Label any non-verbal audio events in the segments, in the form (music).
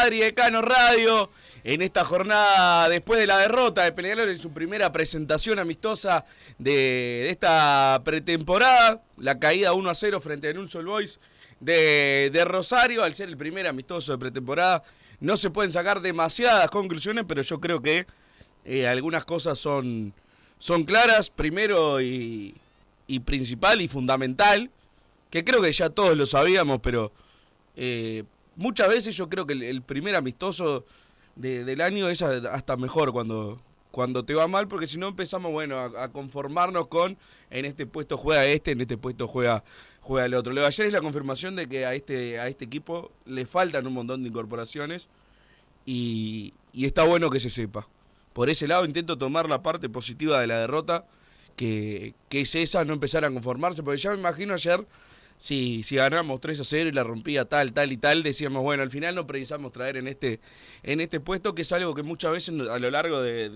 Bienvenidos a Padre y Decano Radio. En esta jornada, después de la derrota de Peñarol en su primera presentación amistosa de, de esta pretemporada, la caída 1 a 0 frente a Nulso Boys de, de Rosario, al ser el primer amistoso de pretemporada, no se pueden sacar demasiadas conclusiones, pero yo creo que eh, algunas cosas son, son claras. Primero y, y principal y fundamental, que creo que ya todos lo sabíamos, pero eh, muchas veces yo creo que el, primer amistoso de- del año es hasta mejor cuando, cuando te va mal, porque si no empezamos bueno a, a conformarnos con en este puesto juega este, en este puesto juega, juega el otro. Lo de ayer es la confirmación de que a este, a este equipo le faltan un montón de incorporaciones y, y está bueno que se sepa. Por ese lado intento tomar la parte positiva de la derrota, que, que es esa, no empezar a conformarse, porque ya me imagino ayer, si, si ganamos 3 a 0 y la rompía tal, tal y tal, decíamos, bueno, al final no precisamos traer en este, en este puesto, que es algo que muchas veces a lo largo de,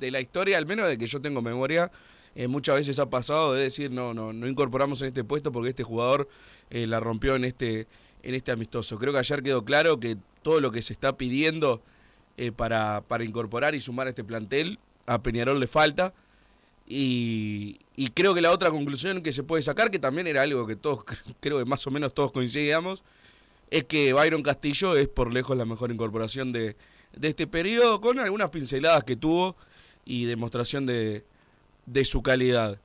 de la historia, al menos de que yo tengo memoria, eh, muchas veces ha pasado de decir, no, no, no incorporamos en este puesto porque este jugador eh, la rompió en este, en este amistoso. Creo que ayer quedó claro que todo lo que se está pidiendo eh, para, para incorporar y sumar a este plantel, a Peñarol le falta. Y, y creo que la otra conclusión que se puede sacar, que también era algo que todos, (laughs) creo que más o menos todos coincidíamos, es que Byron Castillo es por lejos la mejor incorporación de, de este periodo, con algunas pinceladas que tuvo y demostración de, de su calidad.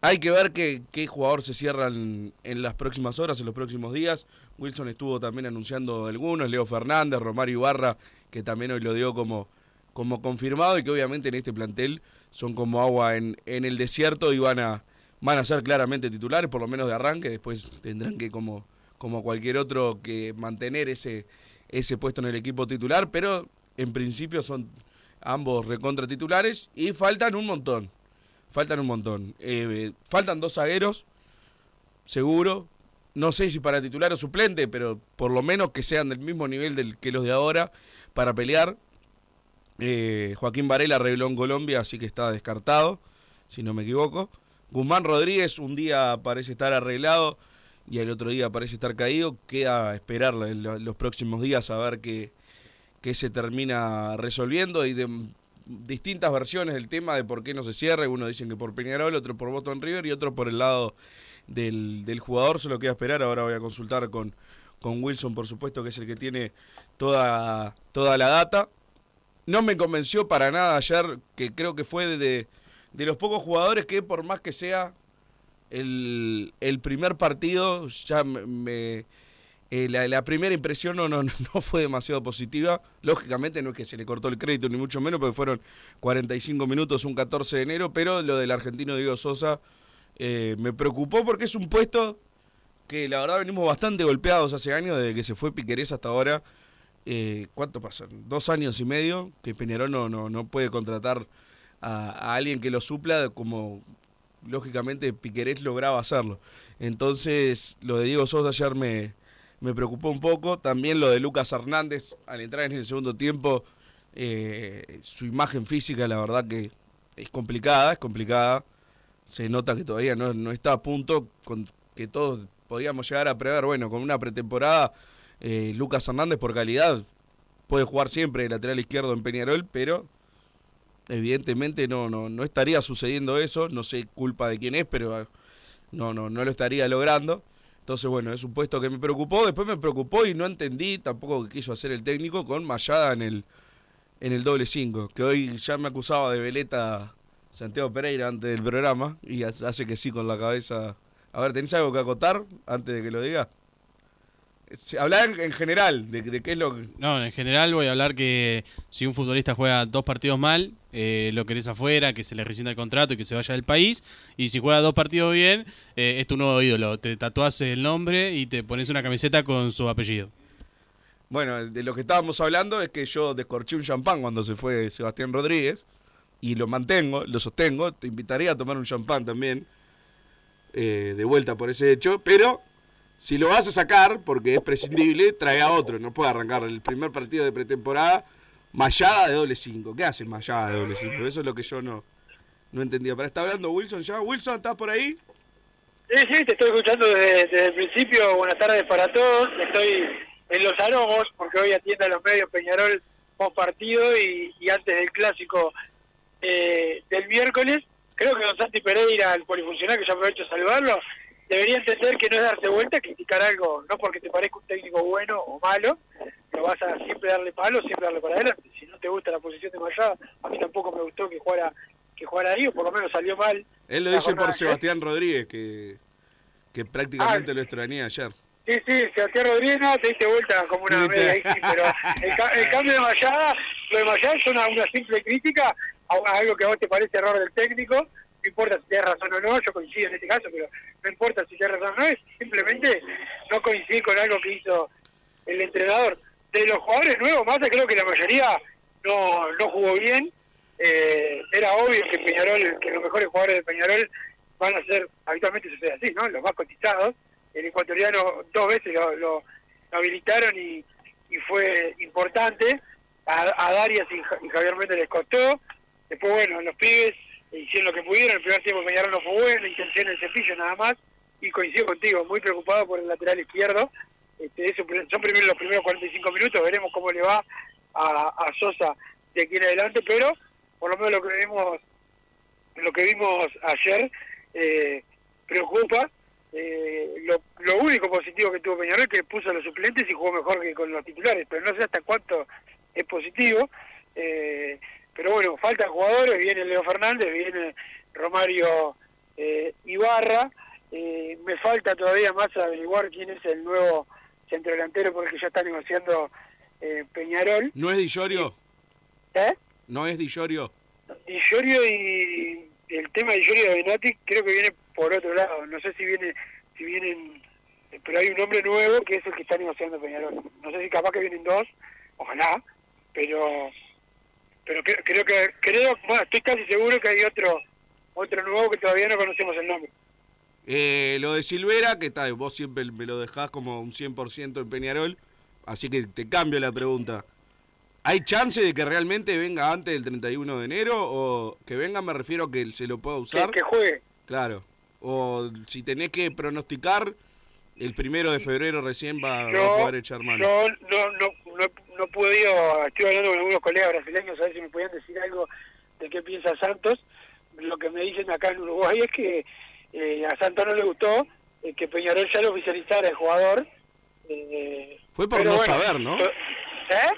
Hay que ver qué, jugador se cierra en, en las próximas horas, en los próximos días. Wilson estuvo también anunciando algunos, Leo Fernández, Romario Ibarra, que también hoy lo dio como, como confirmado y que obviamente en este plantel son como agua en, en el desierto y van a, van a ser claramente titulares, por lo menos de arranque, después tendrán que como, como cualquier otro que mantener ese, ese puesto en el equipo titular, pero en principio son ambos recontra titulares y faltan un montón. Faltan un montón. Eh, faltan dos zagueros, seguro. No sé si para titular o suplente, pero por lo menos que sean del mismo nivel del, que los de ahora para pelear. Eh, Joaquín Varela arregló en Colombia, así que está descartado, si no me equivoco. Guzmán Rodríguez un día parece estar arreglado y el otro día parece estar caído. Queda esperarle en los próximos días a ver qué, qué se termina resolviendo y de distintas versiones del tema de por qué no se cierra. Uno dicen que por Peñarol, otro por Boston River y otro por el lado del, del jugador. Solo queda esperar. Ahora voy a consultar con, con Wilson, por supuesto, que es el que tiene toda, toda la data. No me convenció para nada ayer, que creo que fue de, de los pocos jugadores que por más que sea el, el primer partido, ya me... eh, la, la primera impresión no, no, (laughs) no fue demasiado positiva. Lógicamente no es que se le cortó el crédito, ni mucho menos, porque fueron 45 minutos un 14 de enero, pero lo del argentino Diego Sosa eh, me preocupó porque es un puesto que la verdad venimos bastante golpeados hace años, desde que se fue Piquerés hasta ahora. Eh, ¿Cuánto pasan? Dos años y medio que Peñarol no, no, no puede contratar a, alguien que lo supla como lógicamente Piquerés lograba hacerlo. Entonces, lo de Diego Sosa ayer me, me preocupó un poco. También lo de Lucas Hernández al entrar en el segundo tiempo, eh, su imagen física, la verdad que es complicada, es complicada. Se nota que todavía no, no está a punto con que todos podíamos llegar a prever. Bueno, con una pretemporada, eh, Lucas Hernández por calidad puede jugar siempre de lateral izquierdo en Peñarol, pero evidentemente no, no, no estaría sucediendo eso, no sé culpa de quién es, pero no, no, no lo estaría logrando. Entonces, bueno, es un puesto que me preocupó, después me preocupó y no entendí tampoco que quiso hacer el técnico con Mayada en el, en el doble 5, que hoy ya me acusaba de veleta Santiago Pereira antes del programa y hace que sí con la cabeza. A ver, ¿tenés algo que acotar antes de que lo diga? Hablar en, en general de, de, qué es lo que... No, en general voy a hablar que si un futbolista juega dos partidos mal, eh, lo querés afuera, que se le rescinda el contrato y que se vaya del país. Y si juega dos partidos bien, eh, es tu nuevo ídolo. Te tatuás el nombre y te pones una camiseta con su apellido. Bueno, de lo que estábamos hablando es que yo descorché un champán cuando se fue Sebastián Rodríguez y lo mantengo, lo sostengo. Te invitaría a tomar un champán también, eh, de vuelta por ese hecho, pero si lo vas a sacar, porque es prescindible, trae a otro. No puede arrancar el primer partido de pretemporada Mayada de doble 5. ¿Qué hace Mayada de doble 5? Eso es lo que yo no, no entendía. Pero está hablando Wilson ya. Wilson, ¿estás por ahí? Sí, sí, te estoy escuchando desde, el principio. Buenas tardes para todos. Estoy en los aromos, porque hoy atiende a los medios Peñarol post partido y, y antes del clásico eh, del miércoles. Creo que Don Santi Pereira, el polifuncional, que yo aprovecho a saludarlo, debería entender que no es darse vuelta, criticar algo, no porque te parezca un técnico bueno o malo, lo vas a siempre darle palo, siempre darle para adelante. Si no te gusta la posición de Mayada, a mí tampoco me gustó que jugara que jugara ahí, o por lo menos salió mal. Él lo dice por Sebastián Rodríguez, que, que prácticamente ah, lo extrañé ayer. Sí, sí, Sebastián Rodríguez no, te diste vuelta como una media ahí, sí, pero el, el, cambio de Mayada, lo de Mayada es una, una simple crítica a algo que a vos te parece error del técnico, no importa si tienes razón o no, yo coincido en este caso, pero no importa si tienes razón o no, es simplemente no coincidir con algo que hizo el entrenador. De los jugadores nuevos, más creo que la mayoría no, no jugó bien. Eh, era obvio que Peñarol, que los mejores jugadores de Peñarol van a ser, habitualmente sucede así, ¿no? Los más cotizados. El ecuatoriano dos veces lo, lo, habilitaron y, y, fue importante. A, a Darias y, y Javier Méndez les costó. Después, bueno, los pibes hicieron lo que pudieron, el primer tiempo Peñarol no fue bueno, intención el cepillo nada más, y coincido contigo, muy preocupado por el lateral izquierdo, este, eso, son primero, los primeros 45 minutos, veremos cómo le va a, Sosa de aquí en adelante, pero por lo menos lo que vimos, lo que vimos ayer eh, preocupa, eh, lo, lo, único positivo que tuvo Peñarol es que puso a los suplentes y jugó mejor que con los titulares, pero no sé hasta cuánto es positivo, eh, pero bueno, faltan jugadores, viene Leo Fernández, viene Romario eh, Ibarra, eh, me falta todavía más averiguar quién es el nuevo centro delantero porque ya está negociando eh, Peñarol. ¿No es Di Llorio? ¿Eh? ¿No es Di Llorio? Di Llorio y el tema de Di Llorio de Benati creo que viene por otro lado, no sé si viene si vienen pero hay un hombre nuevo que es el que está negociando Peñarol. No sé si capaz que vienen dos, ojalá, pero pero cre- creo que creo, bueno, estoy casi seguro que hay otro otro nuevo que todavía no conocemos el nombre. Eh, lo de Silvera, que está, vos siempre me lo dejás como un 100% en Peñarol, así que te cambio la pregunta. ¿Hay chance de que realmente venga antes del 31 de enero? O que venga me refiero a que se lo pueda Que, usar. que juegue. Claro. O si tenés que pronosticar, el primero de febrero recién va, va a poder echar mano. yo no, no, no, no podido, estoy hablando con algunos colegas brasileños a ver si me podían decir algo de qué piensa Santos. Lo que me dicen acá en Uruguay es que eh, a Santos no le gustó eh, que Peñarol ya lo oficializara el jugador. eh, Fue por no bueno, saber, ¿no? ¿Eh?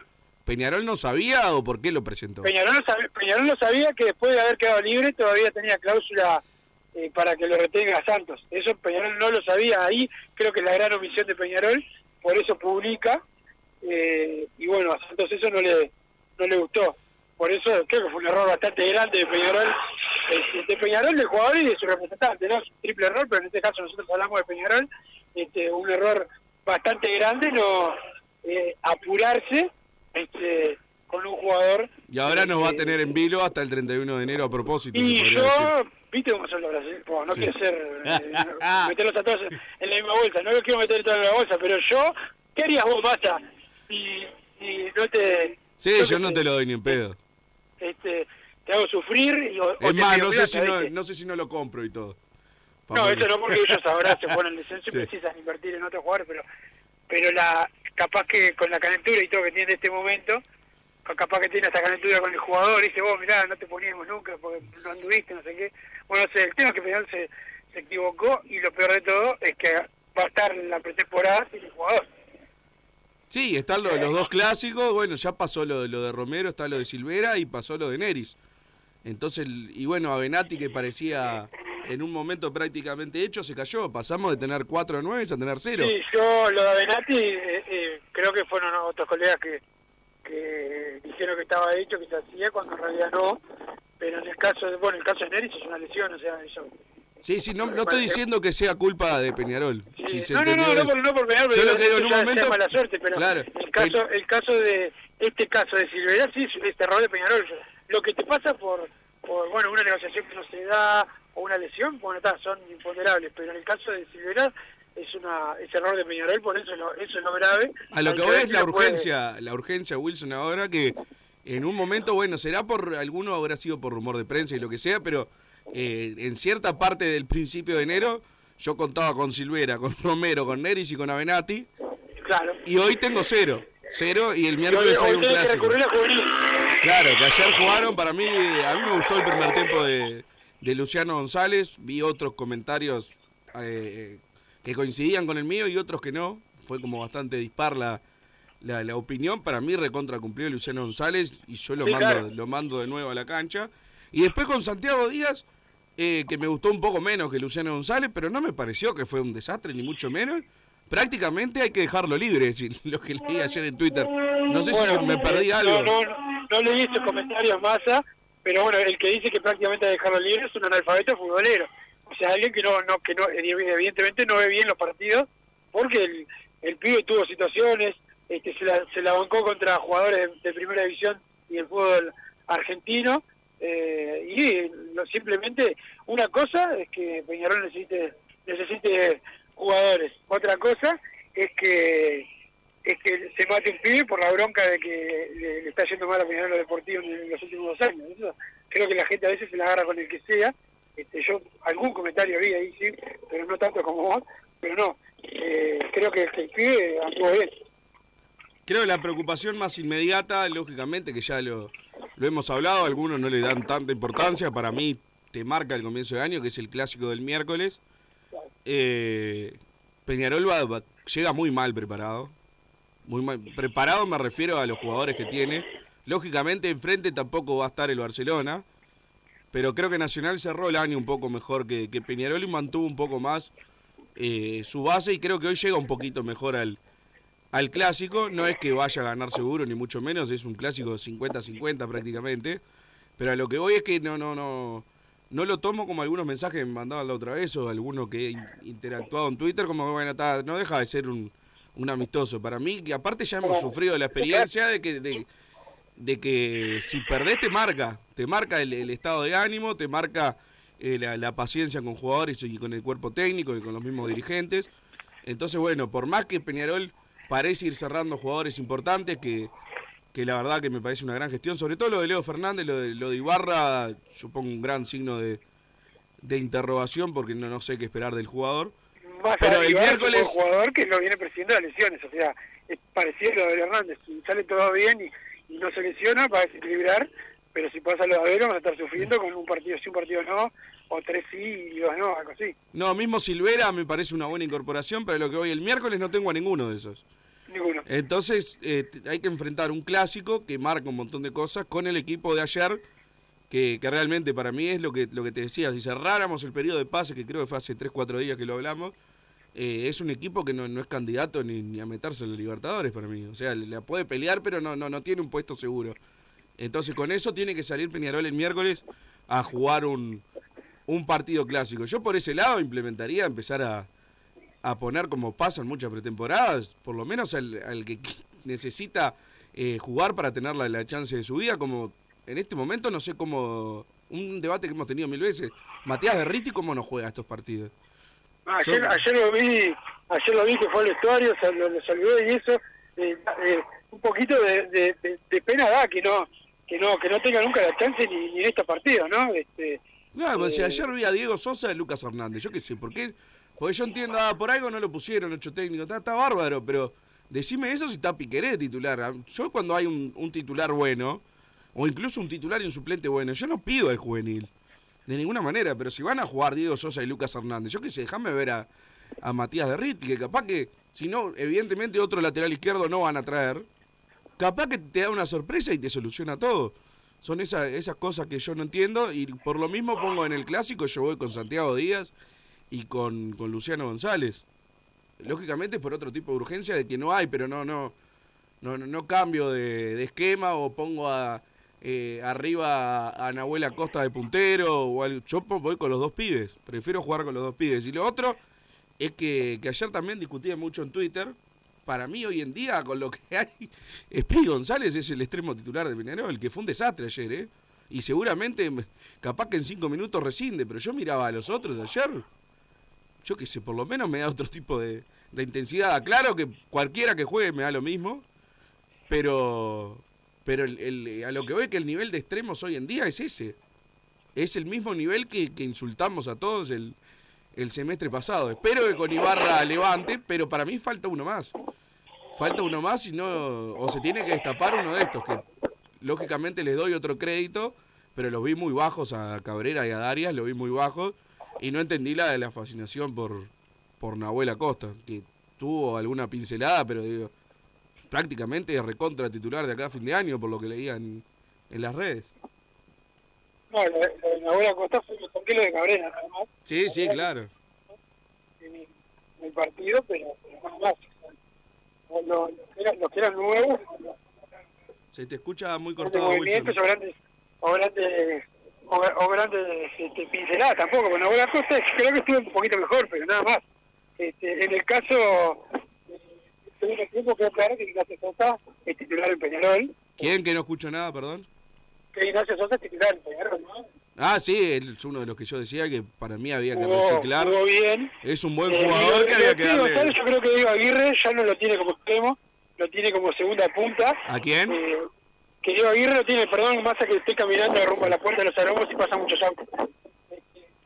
¿Peñarol no sabía o por qué lo presentó? Peñarol no, sabía, Peñarol no sabía que después de haber quedado libre todavía tenía cláusula eh, para que lo retenga a Santos. Eso Peñarol no lo sabía. Ahí creo que es la gran omisión de Peñarol, por eso publica. Eh, y bueno, a Santos eso no le, no le gustó. Por eso creo que fue un error bastante grande de Peñarol, eh, de Peñarol, del jugador y de su representante. ¿no? Es un triple error, pero en este caso nosotros hablamos de Peñarol. Este, un error bastante grande no eh, apurarse este, con un jugador Y ahora nos va a este, tener en vilo hasta el 31 de enero a propósito. y yo, decir. viste cómo son los brasileños, no Sí. quiero ser, (laughs) eh, no- meterlos a todos en la misma bolsa, no los quiero meter todos en la bolsa, pero yo, ¿qué harías vos, Massa? Y, y no te... Sí, yo no te- te lo doy ni en pedo. Este, te hago sufrir y... o- o Es más, no sé, plata, si no, no sé si no lo compro y todo. No, eso no, porque ellos ahora se ponen licencia y (laughs) Sí. precisan invertir en otros jugadores, pero pero la capaz que con la calentura y todo que tiene en este momento, ca- capaz que tiene esta calentura con el jugador, y dice, vos mirá, no te poníamos nunca porque no anduviste, no sé qué. Bueno, no sé, el tema es que Peñarol se, se equivocó y lo peor de todo es que va a estar en la pretemporada sin el jugador. Sí, están los, los dos clásicos. Bueno, ya pasó lo, de- lo de Romero, está lo de Silvera y pasó lo de Neris. Entonces, y bueno, Avenati que parecía en un momento prácticamente hecho, se cayó. Pasamos de tener 4 a 9 a tener 0. Sí, yo lo de Avenatti, eh, eh, creo que fueron otros colegas que, que dijeron que estaba hecho, que se hacía, cuando en realidad no. Pero en el caso de, bueno, el caso de Neris es una lesión, o sea, eso. Sí, sí, no, no estoy diciendo que sea culpa de Peñarol. si no, no, no, no, por, no por Peñarol, Yo pero lo que digo en un momento. mala suerte, pero Claro, el caso, el caso de, este caso de Silveira sí es este error de Peñarol. Lo que te pasa por, por, bueno, una negociación que no se da o una lesión, bueno, está, son imponderables, pero en el caso de Silveira es una es error de Peñarol, por eso, es lo- eso es lo grave. A lo que voy es la puede- urgencia, la urgencia Wilson ahora que en un momento, bueno, será por alguno habrá sido por rumor de prensa y lo que sea, pero eh, en cierta parte del principio de enero yo contaba con Silvera, con (laughs) Romero, con Neris y con Avenati. Claro. Y hoy tengo cero, cero y el hoy, miércoles hay un que clásico. Claro, que ayer jugaron, para mí, a mí me gustó el primer tiempo de, de Luciano González, vi otros comentarios eh, que coincidían con el mío y otros que no, fue como bastante dispar la, la, la opinión, para mí recontra cumplió Luciano González y yo lo, Sí, mando, claro. lo mando de nuevo a la cancha. Y después con Santiago Díaz, eh, que me gustó un poco menos que Luciano González, pero no me pareció que fue un desastre, ni mucho menos. Prácticamente hay que dejarlo libre, (laughs) lo que leí ayer en Twitter. No sé si me perdí eh, algo. No, no, no leí estos comentarios Massa, pero bueno, el que dice que prácticamente hay que dejarlo libre es un analfabeto futbolero. O sea, alguien que no, no, que no, evidentemente no ve bien los partidos, porque el, el pibe tuvo situaciones, este, se, la, se la bancó contra jugadores de, de primera división y el fútbol argentino, eh, y no, simplemente una cosa es que Peñarol necesite, necesite jugadores, otra cosa es que es que se mate un pibe por la bronca de que le, está yendo mal a Peñarol lo deportivo en, en los últimos años. Eso, creo que la gente a veces se la agarra con el que sea. Este, yo algún comentario vi ahí, sí, pero no tanto como vos, pero no. Eh, creo que, que el pibe anduvo bien. Creo que la preocupación más inmediata, lógicamente, que ya lo, hemos hablado, algunos no le dan tanta importancia, para mí te marca el comienzo de año, que es el clásico del miércoles. Eh, Peñarol va- llega muy mal preparado. Preparado me refiero a los jugadores que tiene. Lógicamente enfrente tampoco va a estar el Barcelona, pero creo que Nacional cerró el año un poco mejor que, que Peñarol y mantuvo un poco más eh, su base y creo que hoy llega un poquito mejor al, al clásico. No es que vaya a ganar seguro, ni mucho menos, es un clásico 50-50 prácticamente. Pero a lo que voy es que no, no, no. no lo tomo como algunos mensajes que me mandaban la otra vez o alguno que he in- interactuado en Twitter, como que, bueno, está, no deja de ser un, un amistoso. Para mí, que aparte ya hemos sufrido la experiencia de que, de, que si perdés te marca, te marca el, estado de ánimo, te marca eh, la paciencia con jugadores y con el cuerpo técnico y con los mismos dirigentes. Entonces, bueno, por más que Peñarol parece ir cerrando jugadores importantes, que, que la verdad que me parece una gran gestión, sobre todo lo de Leo Fernández, lo de, lo de Ibarra, yo pongo un gran signo de, de interrogación porque no, no sé qué esperar del jugador. Más Pero el un miércoles- buen jugador que lo viene persiguiendo las lesiones, o sea, es parecido a lo de Hernández, si sale todo bien y, y no se lesiona, va a desequilibrar, pero si pasa lo de Avero, van a estar sufriendo con un partido sí, un partido no, o tres sí y dos no, algo así. No, mismo Silvera me parece una buena incorporación, pero lo que voy el miércoles no tengo a ninguno de esos. Entonces eh, hay que enfrentar un clásico que marca un montón de cosas con el equipo de ayer, que, que realmente para mí es lo que, lo que te decía, si cerráramos el periodo de pase, que creo que fue hace 3-4 días que lo hablamos, eh, es un equipo que no, no es candidato ni, a meterse en los Libertadores para mí. O sea, la puede pelear, pero no, no, no tiene un puesto seguro. Entonces con eso tiene que salir Peñarol el miércoles a jugar un, un partido clásico. Yo por ese lado implementaría empezar a, a poner como pasa en muchas pretemporadas, por lo menos al, al que necesita eh, jugar para tener la, la chance de su vida, como en este momento no sé cómo, un debate que hemos tenido mil veces, Matías de Riti cómo no juega estos partidos. Ah, ayer, ayer lo vi, ayer lo vi que fue al vestuario, sal- lo, lo saludé y eso, eh, eh, un poquito de, de- de- de pena da que no, que no, que no tenga nunca la chance ni, ni en estos partidos, ¿no? Este, No, pues, si ayer vi a Diego Sosa y Lucas Hernández, yo qué sé, ¿por qué? Porque yo entiendo, ah, por algo no lo pusieron, ocho técnico, está, bárbaro, pero decime eso si está Piqueré titular. Ah, Yo cuando hay un, un titular bueno, o incluso un titular y un suplente bueno, yo no pido al juvenil, de ninguna manera, pero si van a jugar Diego Sosa y Lucas Hernández, yo qué sé, déjame ver a, a Matías de Ritti, que capaz que, si no, evidentemente otro lateral izquierdo no van a traer, capaz que te da una sorpresa y te soluciona todo. Son esas cosas que yo no entiendo y por lo mismo pongo en el clásico, yo voy con Santiago Díaz y con, con Luciano González. Lógicamente por otro tipo de urgencia de que no hay, pero no, no, no, no, cambio de, de esquema o pongo a, eh, arriba a, a Nahuel Acosta de puntero o al, yo po- voy con los dos pibes, prefiero jugar con los dos pibes. Y lo otro es que, que ayer también discutía mucho en Twitter, para mí hoy en día con lo que (laughs) hay, Espí González es el extremo titular de Peñarol, que fue un desastre ayer, ¿eh? Y seguramente, capaz que en cinco minutos rescinde, pero yo miraba a los otros de ayer, yo qué sé, por lo menos me da otro tipo de, de intensidad. Claro que cualquiera que juegue me da lo mismo, pero pero el, el- a lo que voy que el nivel de extremos hoy en día es ese. Es el mismo nivel que, que insultamos a todos el, el semestre pasado. Espero que con Ibarra levante, pero para mí falta uno más. Falta uno más y no o se tiene que destapar uno de estos que lógicamente les doy otro crédito, pero los vi muy bajos a Cabrera y a Darias, los vi muy bajos y no entendí la de la fascinación por por Nahuel Acosta, que tuvo alguna pincelada, pero digo, prácticamente es recontra titular de acá a fin de año, por lo que leía en, en las redes. no, lo de, Nahuel Acosta fue mejor que lo de Cabrera, nada más, Sí, sí, claro. en, el- partido, pero, más. Los que eran, los que eran nuevos, Se te escucha muy grandes cortado, Wilson. movimientos o, o grandes este, pinceladas tampoco. Con Nahuel Acosta creo que estuvo un poquito mejor, pero nada más. Este, en el caso del segundo tiempo, quedó claro que Ignacio Sosa es titular en Peñarol. ¿Quién que no escucho nada, perdón? Que Ignacio Sosa es titular en Peñarol, ¿no? Ah, sí, él es uno de los que yo decía que para mí había que Jugó, reciclar. jugó bien. Es un buen Eh, jugador que había que darle. Yo creo que Diego Aguirre ya no lo tiene como extremo, lo tiene como segunda punta. ¿A quién? Eh, que Diego Aguirre lo tiene, perdón, más a que esté caminando rumbo a la puerta de los aromos y pasa muchos autos. Eh,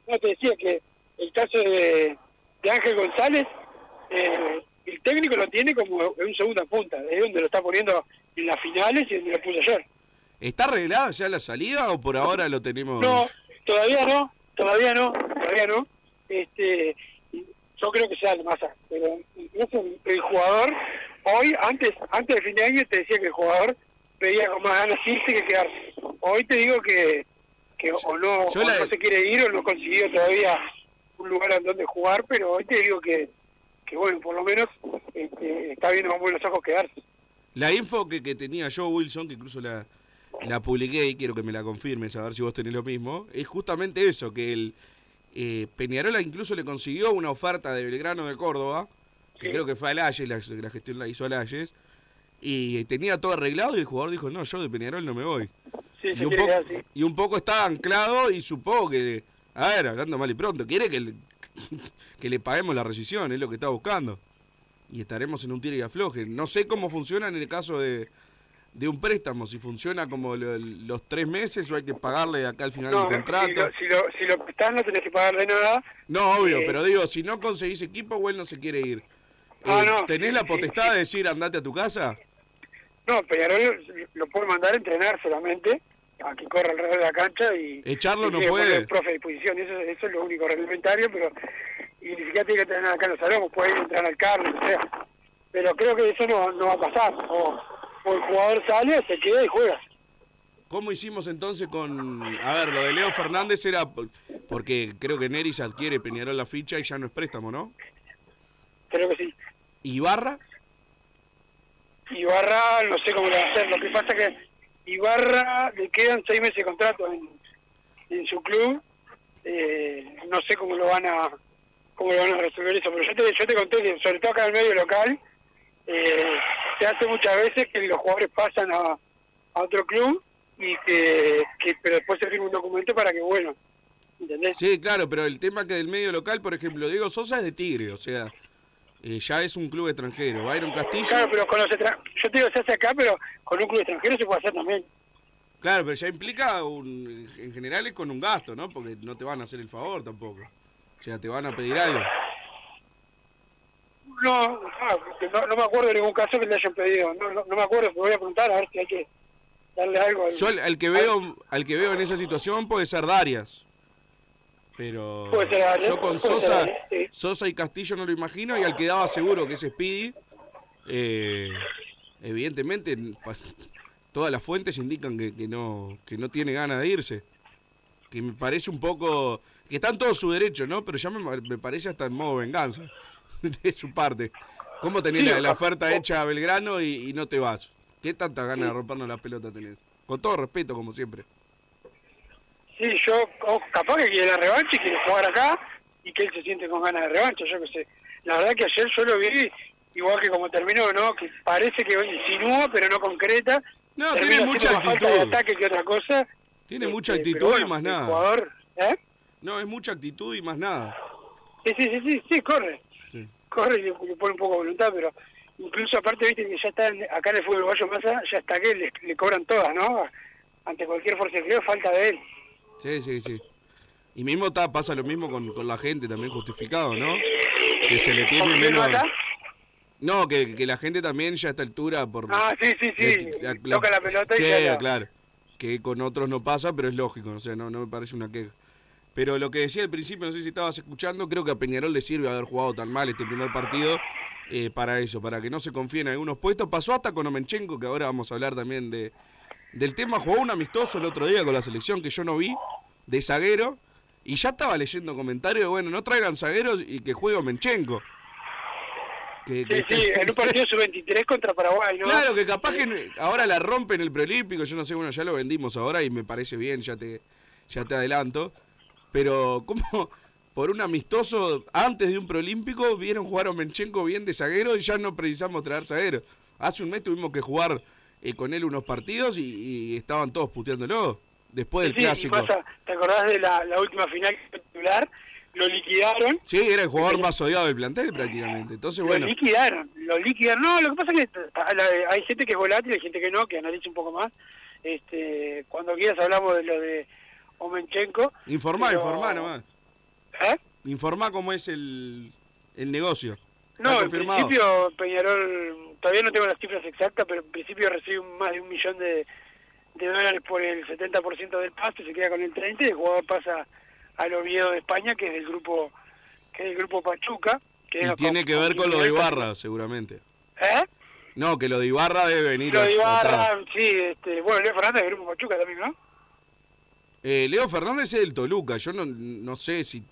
No, te decía que el caso de, de Ángel González, eh, el técnico lo tiene como en segunda punta, es donde lo está poniendo en las finales y donde lo puso ayer. ¿Está arreglada ya la salida o por ahora lo tenemos? No, todavía no, todavía no, todavía no. Este, yo creo que sea masa, pero el, el jugador, hoy, antes antes del fin de año, te decía que el jugador pedía con más ganas irse que quedarse. Hoy te digo que, que o, no, yo o la- no se quiere ir o no consiguió todavía un lugar en donde jugar, pero hoy te digo que, que bueno, por lo menos este, está viendo con buenos ojos quedarse. La info que, que tenía yo, Wilson, que incluso la, la publiqué y quiero que me la confirmes, a ver si vos tenés lo mismo, es justamente eso, que el eh, Peñarola incluso le consiguió una oferta de Belgrano de Córdoba, que creo que fue a Layes, la, la gestión la hizo a Layes, y tenía todo arreglado y el jugador dijo, no, yo de Peñarol no me voy. Sí, y, un poco, quedar y un poco está anclado y supongo que, a ver, hablando mal y pronto, quiere que le, (laughs) que le paguemos la rescisión, es lo que está buscando. Y estaremos en un tiro y afloje. No sé cómo funciona en el caso de, de un préstamo, si funciona como lo- los tres meses o hay que pagarle acá al final No, del contrato. si lo, si lo, si lo prestás no tenés que pagarle nada. No, obvio, Eh, pero digo, si no conseguís equipo, él no se quiere ir. Ah, Eh, no, ¿Tenés sí, la sí, potestad de decir andate a tu casa? No, Peñarol lo puede mandar a entrenar solamente, a que corra alrededor de la cancha y... Echarlo y no puede. el profe a disposición, eso, eso es lo único reglamentario, pero... Y ni siquiera tiene que entrenar acá en los salones, puede ir a entrenar al Carlos, o sea. Pero creo que eso no, no va a pasar. O, o el jugador sale, se queda y juega. ¿Cómo hicimos entonces con... A ver, lo de Leo Fernández era por- porque creo que Neris adquiere Peñarol la ficha y ya no es préstamo, ¿no? Creo que sí. ¿Ibarra? Ibarra, no sé cómo lo va a hacer. Lo que pasa es que Ibarra le quedan seis meses de contrato en, su club. Eh, no sé cómo lo van a cómo lo van a resolver eso, pero yo te, yo te conté que sobre todo acá en el medio local eh, se hace muchas veces que los jugadores pasan a, otro club y que, que pero después se firma un documento para que vuelvan. ¿Entendés? Sí, claro, pero el tema que del medio local, por ejemplo, Diego Sosa es de Tigre, o sea, eh, ya es un club extranjero. Byron Castillo... Claro, pero con los yo te digo se hace acá, pero con un club extranjero se puede hacer también. Claro, pero ya implica, un, en general es con un gasto, ¿no? Porque no te van a hacer el favor tampoco. O sea, te van a pedir algo. No, no, no, no me acuerdo de ningún caso que le hayan pedido. No, no, no me acuerdo, pero voy a preguntar a ver si hay que darle algo. al- Yo al, al que veo al que veo en esa situación puede ser Darias. Pero ser yo con ser Sosa, sí. Sosa y Castillo no lo imagino y al que daba seguro que es Speedy, eh, evidentemente todas las fuentes indican que, que no que no tiene ganas de irse. Que me parece un poco que está en todo su derecho, ¿no? Pero ya me, me parece hasta en modo venganza (laughs) de su parte. ¿Cómo tenés Sí, la, oferta hecha a Belgrano y, y no te vas? ¿Qué tanta ganas de rompernos la pelota tenés? Con todo respeto, como siempre. Sí, yo o capaz que quiere la revancha y quiere jugar acá y que él se siente con ganas de revancha, yo qué sé. La verdad que ayer yo lo vi igual que como terminó, ¿no? Que parece que insinúa, pero no concreta. No, Termina tiene mucha más falta de actitud. ataque que otra cosa. Tiene Este, mucha pero actitud bueno, y más nada. jugador, ¿eh? No, es mucha actitud y más nada. Sí, sí, sí, sí, sí, corre. Sí. Corre y le, pone un poco de voluntad, pero incluso aparte, viste que ya está en- acá en el fútbol uruguayo más ya está que le, le cobran todas, ¿no? Ante cualquier forcejeo falta de él. Sí, sí, sí. Y mismo está, pasa lo mismo con, con la gente también justificado, ¿no? Que se le tiene ¿Con quién menos... No, que, que la gente también ya a esta altura por... Ah, sí, sí, sí. la- Toca la pelota y Sí, ya claro. Que con otros no pasa, pero es lógico, o sea, no, no me parece una queja. Pero lo que decía al principio, no sé si estabas escuchando, creo que a Peñarol le sirve haber jugado tan mal este primer partido eh, para eso, para que no se confíe en algunos puestos. Pasó hasta con Omenchenko, que ahora vamos a hablar también de del tema. Jugó un amistoso el otro día con la selección que yo no vi, de zaguero, y ya estaba leyendo comentarios de, bueno, no traigan zagueros y que juegue Omenchenko. Que, Sí, que- sí, en un partido (laughs) sub-23 contra Paraguay, ¿no? Claro, que capaz que ahora la rompen el preolímpico, yo no sé, bueno, ya lo vendimos ahora y me parece bien, ya te, ya te adelanto. Pero, ¿cómo (laughs) por un amistoso antes de un preolímpico vieron jugar a Menchenko bien de zaguero y ya no precisamos traer zaguero? Hace un mes tuvimos que jugar eh, con él unos partidos y, y estaban todos puteándolo después del Sí, sí, y clásico. pasa, ¿te acordás de la, la última final titular? Lo liquidaron. Sí, era el jugador más odiado del plantel prácticamente. Entonces, bueno. Lo liquidaron, lo liquidaron. No, lo que pasa es que hay gente que es volátil, hay gente que no, que analiza un poco más. Este, cuando quieras hablamos de lo de Omenchenko. Informá, pero- informá nomás. ¿Eh? Informá cómo es el, el negocio. No, en principio Peñarol, todavía no tengo las cifras exactas, pero en principio recibe más de un millón de, de dólares por el 70% del pasto, se queda con el 30% y el jugador pasa al Oviedo de España, que es del grupo que es del grupo Pachuca. Que es Y tiene que ver con lo de Ibarra, seguramente. ¿Eh? No, que lo de Ibarra debe venir Lo de Ibarra, sí, este, bueno, Leo Fernández del grupo Pachuca también, ¿no? Eh, Leo Fernández es del Toluca. Yo no, no sé si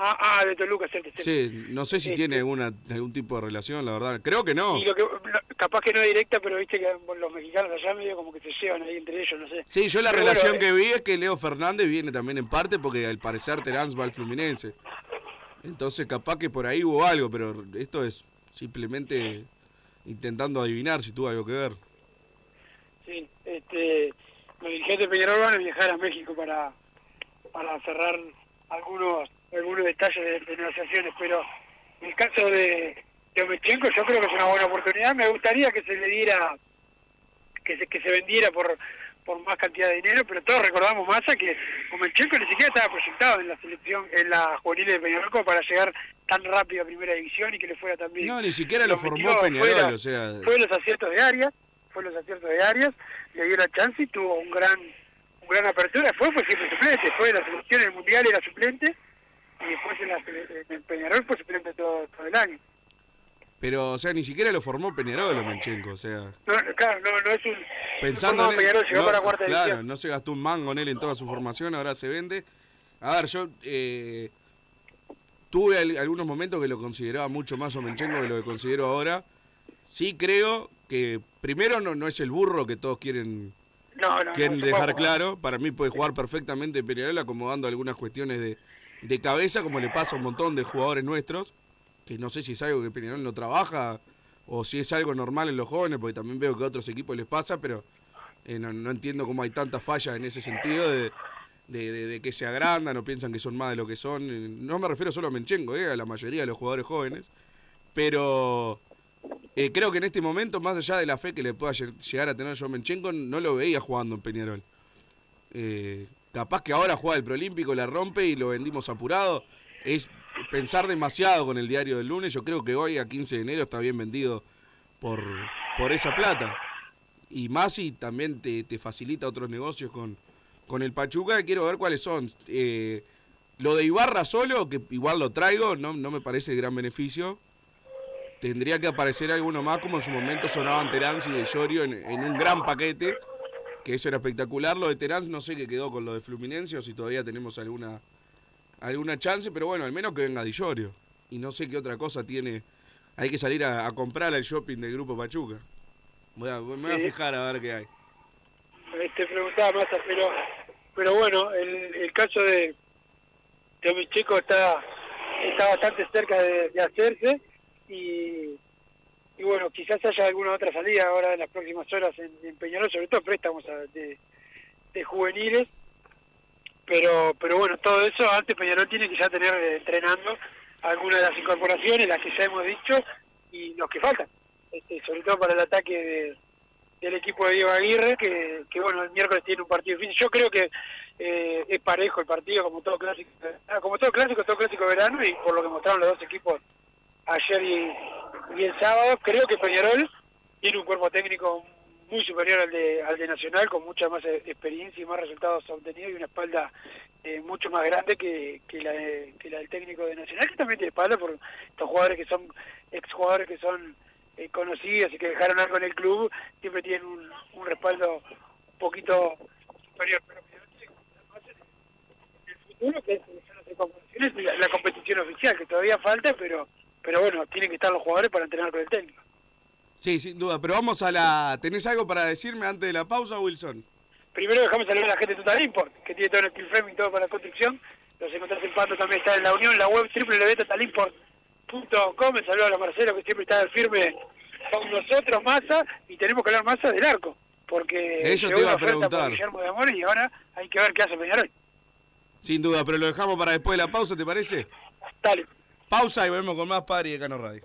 Ah, ah, de Toluca, cierto, cierto. sí, no sé si Este. tiene alguna algún tipo de relación, la verdad. Creo que no. Y lo que, lo- capaz que no directa, pero viste que los mexicanos allá medio como que se llevan ahí entre ellos, no sé. Sí, yo la Pero relación bueno, que vi es que Leo Fernández viene también en parte porque al parecer Terán va al Fluminense. Entonces capaz que por ahí hubo algo, pero esto es simplemente intentando adivinar si tuvo algo que ver. Sí, este, los dirigentes de Peñarol van a viajar a México para, para cerrar algunos algunos detalles de, de negociaciones, pero en el caso de, de Omechenko yo creo que es una buena oportunidad. Me gustaría que se le diera, que se, que se vendiera por por más cantidad de dinero, pero todos recordamos Massa que Omechenko ni siquiera estaba proyectado en la selección, en la juvenil de Peñarol para llegar tan rápido a primera división y que le fuera tan bien. No, ni siquiera lo formó metió, fue Peñarol, o sea... fue los aciertos de Arias, fue los aciertos de Arias, le dio la chance y tuvo un gran un gran apertura, después fue siempre suplente, fue de la selección en el mundial era suplente y después en, la, en el Peñarol fue suplente todo, todo el año. Pero, o sea, ni siquiera lo formó Peñarol Omenchenko, o sea... No, no, claro, no, no es un Pensando no, en él, Peñarol llegó no, para cuarta claro, no se gastó un mango en él en toda su formación, ahora se vende. A ver, yo eh, tuve al- algunos momentos que lo consideraba mucho más Omenchenko que lo que considero ahora. Sí creo que primero no, no es el burro que todos quieren, quieren dejar claro. Para mí puede jugar perfectamente Peñarol acomodando algunas cuestiones de, de cabeza, como le pasa a un montón de jugadores nuestros, que no sé si es algo que Peñarol no trabaja o si es algo normal en los jóvenes, porque también veo que a otros equipos les pasa, pero eh, no, entiendo cómo hay tantas fallas en ese sentido de, que se agrandan o piensan que son más de lo que son. Eh, No me refiero solo a Menchenko, eh, a la mayoría de los jugadores jóvenes, pero creo que en este momento, más allá de la fe que le pueda lle- llegar a tener yo a Menchenko, no lo veía jugando en Peñarol. Capaz que ahora juega el Prolímpico, la rompe y lo vendimos apurado. Es pensar demasiado con el diario del lunes. Yo creo que hoy, a 15 de enero, está bien vendido por, por esa plata. Y Masi también te, te facilita otros negocios con, con el Pachuca. Quiero ver cuáles son. Eh, lo de Ibarra solo, que igual lo traigo, no, no me parece de gran beneficio. Tendría que aparecer alguno más, como en su momento sonaban Terán y de Llorio en, en un gran paquete, que eso era espectacular. Lo de Terán no sé qué quedó con lo de Fluminense o si todavía tenemos alguna alguna chance, pero bueno, al menos que venga Di Llorio. Y no sé qué otra cosa tiene. Hay que salir a, a comprar al shopping del Grupo Pachuca. Voy a- me voy a fijar a ver qué hay. te preguntaba Massa, pero pero bueno, el, el caso de, de Omicheco está está bastante cerca de, de hacerse y, y bueno, quizás haya alguna otra salida ahora en las próximas horas en, en Peñarol, sobre todo préstamos a- de, de juveniles, pero pero bueno, todo eso antes Peñarol tiene que ya tener eh, entrenando algunas de las incorporaciones, las que ya hemos dicho, y los que faltan, este, sobre todo para el ataque de del equipo de Diego Aguirre, que, que bueno, el miércoles tiene un partido difícil. Yo creo que eh, es parejo el partido, como todo clásico, ah, como todo clásico, todo clásico verano, y por lo que mostraron los dos equipos ayer y, y el sábado, creo que Peñarol tiene un cuerpo técnico muy superior al de, al de Nacional, con mucha más eh, experiencia y más resultados obtenidos y una espalda eh, mucho más grande que, que, la de- que la del técnico de Nacional, que también tiene espalda por estos jugadores que son exjugadores que son eh, conocidos y que dejaron algo en el club, siempre tienen un, un respaldo un poquito superior. Pero el- futuro, que es la, la competición oficial, que todavía falta, pero pero bueno, tienen que estar los jugadores para entrenar con el técnico. Sí, sin duda. Pero vamos a la. ¿Tenés algo para decirme antes de la pausa, Wilson? Primero dejamos saludar a la gente de Total Import, que tiene todo el steel framing, todo para la construcción. Los encontrás en Pato, también está en la unión, la web www.totalimport.com. El saludo a la Marcelo, que siempre está firme con nosotros, Massa, y tenemos que hablar Massa del arco, porque Eso te iba a preguntar. Guillermo de Amores y ahora hay que ver qué hace Peñarol. Sin duda, pero lo dejamos para después de la pausa, ¿te parece? Dale. Pausa y volvemos con más Padre de Cano Radio.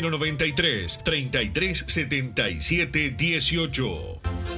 093 3377 18.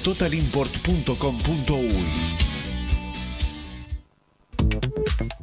www.totalimport.com.uy.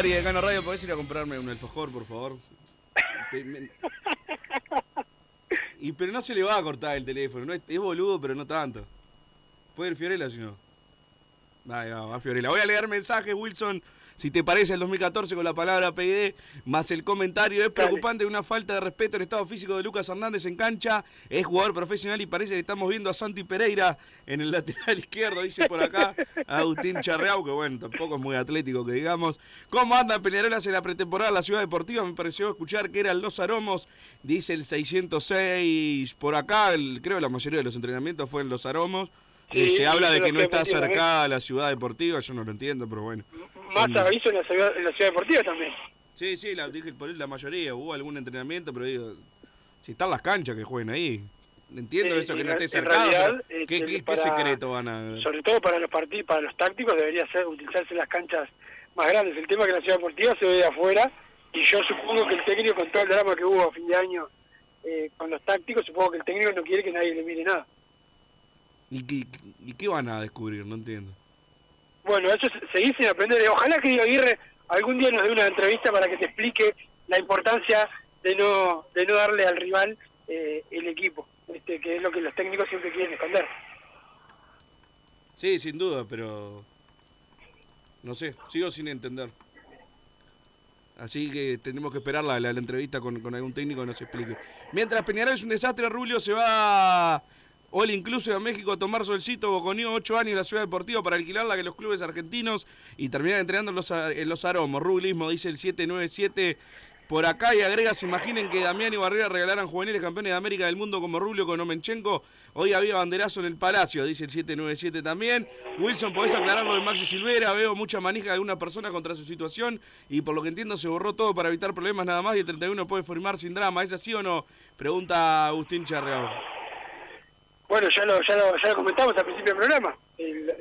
Party de Cano Radio. ¿Podés ir a comprarme un alfajor, por favor? Y pero no se le va a cortar el teléfono. No es, es boludo, pero no tanto. ¿Puede ir Fiorella si no? Vale, va, va Fiorella. Voy a leer mensajes, Wilson. Si te parece el 2014 con la palabra PID más el comentario, es preocupante una falta de respeto al estado físico de Lucas Hernández en cancha. Es jugador profesional y parece que estamos viendo a Santi Pereira en el (laughs) lateral izquierdo, dice por acá Agustín Charreau, que bueno, tampoco es muy atlético que digamos. ¿Cómo andan Peñarolas en la pretemporada de la Ciudad Deportiva? Me pareció escuchar que eran los aromos, dice el 606 por acá, el- creo que la mayoría de los entrenamientos fue en los aromos. Sí, se habla de que no está cercada la ciudad deportiva, yo no lo entiendo, pero bueno. Más Son- aviso en la, ciudad, en la ciudad deportiva también. Sí, sí, la, dije por la mayoría, hubo algún entrenamiento, pero digo, si están las canchas que jueguen ahí. Entiendo Eh, eso, que no esté cercado. realidad, pero ¿qué, el- qué- qué para- secreto van a...? Sobre todo para los partidos, para los tácticos debería ser utilizarse las canchas más grandes. El tema es que la ciudad deportiva se ve de afuera y yo supongo que el técnico con todo el drama que hubo a fin de año eh, con los tácticos, supongo que el técnico no quiere que nadie le mire nada. ¿Y qué, ¿Y qué van a descubrir? No entiendo. Bueno, eso es seguir sin aprender. Ojalá que Diego Aguirre algún día nos dé una entrevista para que te explique la importancia de no de no darle al rival eh, el equipo, este, que es lo que los técnicos siempre quieren esconder. Sí, sin duda, pero... No sé, sigo sin entender. Así que tenemos que esperar la, la- la entrevista con, con algún técnico que nos explique. Mientras Peñarol es un desastre, Rubio se va all inclusive a México a tomar solcito, Boconio, 8 años en la ciudad deportiva para alquilarla que los clubes argentinos y terminar entrenando en los, en aromos. Rubilismo, dice el 797 por acá y agrega, se imaginen que Damián y Barrera regalaran juveniles campeones de América del mundo como Rubio con Omenchenko. Hoy había banderazo en el Palacio, dice el 797 también. Wilson, podés aclarar lo de Maxi Silvera. Veo mucha manija de alguna persona contra su situación y por lo que entiendo se borró todo para evitar problemas nada más y el 31 puede firmar sin drama. ¿Es así o no? Pregunta Agustín Charreao. Bueno, ya lo, ya lo, ya lo comentamos al principio del programa.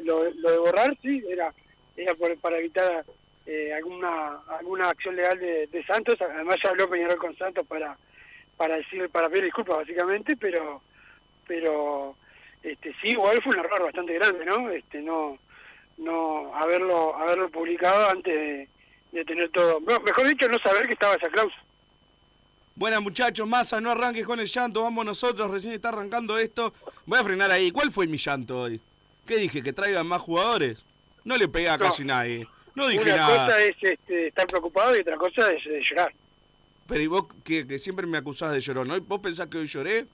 Lo, de borrar, sí, era, era por- para evitar eh, alguna alguna acción legal de, Santos. Además ya habló Peñarol con Santos para para decir para pedir disculpas básicamente, pero pero este sí igual fue un error bastante grande, ¿no? Este no no haberlo haberlo publicado antes de, tener todo, mejor dicho no saber que estaba esa cláusula. Buenas muchachos, Massa, no arranques con el llanto, vamos nosotros, recién está arrancando esto. Voy a frenar ahí. ¿Cuál fue mi llanto hoy? ¿Qué dije? ¿Que traigan más jugadores? No le pegué a No. casi nadie. No dije Una nada. cosa es este, estar preocupado y otra cosa es eh, llorar. Pero ¿y vos que, que siempre me acusás de llorón? ¿no? ¿Vos pensás que hoy lloré?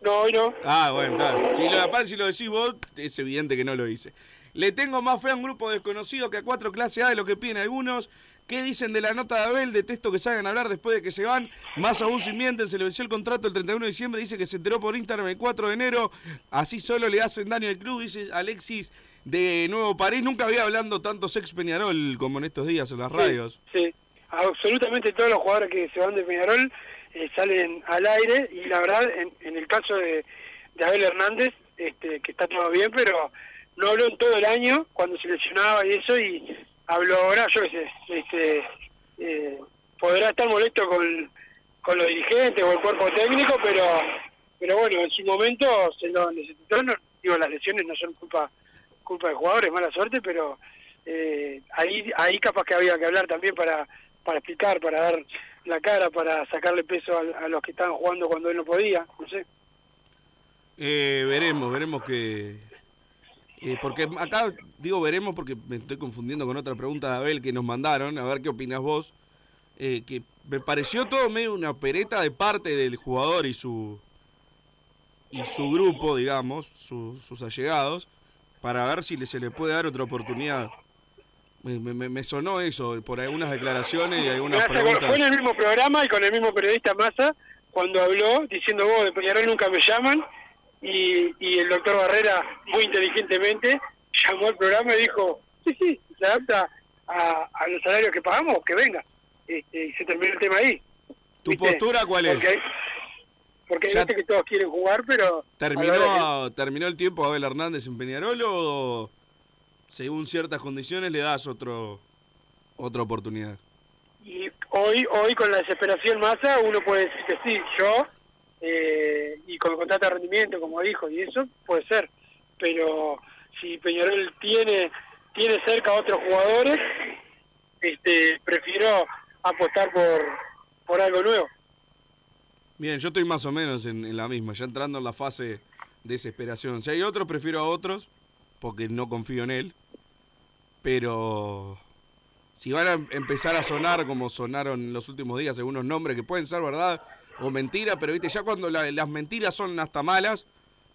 No, hoy no. Ah, bueno, está. Si lo, aparte, si lo decís vos, es evidente que no lo hice. Le tengo más fe a un grupo desconocido que a cuatro clase A de lo que piden algunos. ¿Qué dicen de la nota de Abel? Detesto que salgan a hablar después de que se van. Más aún si mienten, se le venció el contrato el 31 de diciembre. Dice que se enteró por Instagram el 4 de enero. Así solo le hacen daño al club, dice Alexis de Nuevo París. Nunca había hablando tanto Sex Peñarol como en estos días en las radios. Sí, absolutamente todos los jugadores que se van de Peñarol eh, salen al aire y la verdad, en, en el caso de, de Abel Hernández, este, que está todo bien, pero no habló en todo el año cuando se lesionaba y eso, y habló ahora, qué sé, este, eh, podrá estar molesto con, con los dirigentes o el cuerpo técnico, pero pero bueno, en su momento se lo necesitó, no, digo, las lesiones no son culpa culpa de jugadores, mala suerte, pero eh, ahí ahí capaz que había que hablar también para para explicar, para dar la cara, para sacarle peso a, los que estaban jugando cuando él no podía, no sé. Eh, veremos, veremos que... eh, porque acá digo veremos porque me estoy confundiendo con otra pregunta de Abel que nos mandaron, a ver qué opinas vos. Eh, que me pareció todo medio una opereta de parte del jugador y su y su grupo, digamos, su- sus allegados, para ver si se le puede dar otra oportunidad. Me, me- me sonó eso por algunas declaraciones y algunas acordar- preguntas. Fue en el mismo programa y con el mismo periodista Massa cuando habló diciendo vos de Peñarol nunca me llaman y, y el doctor Barrera muy inteligentemente llamó al programa y dijo sí, sí, se adapta a, a los salarios que pagamos, que venga. Este, y se terminó el tema ahí. ¿Tu ¿viste? postura cuál es? Porque, hay- porque Ya- que todos quieren jugar, pero... ¿Terminó, ¿Terminó el tiempo Abel Hernández en Peñarol o según ciertas condiciones le das otro otra oportunidad? Y hoy, hoy con la desesperación masa, uno puede decir que sí, yo, eh, y con el contrato de rendimiento, como dijo, y eso puede ser. Pero si Peñarol tiene tiene cerca a otros jugadores, este prefiero apostar por, por algo nuevo. Bien, yo estoy más o menos en, en la misma, ya entrando en la fase de desesperación. Si hay otros, prefiero a otros, porque no confío en él. Pero si van a em- empezar a sonar como sonaron los últimos días algunos nombres que pueden ser verdad o mentira, pero viste, ya cuando la- las mentiras son hasta malas,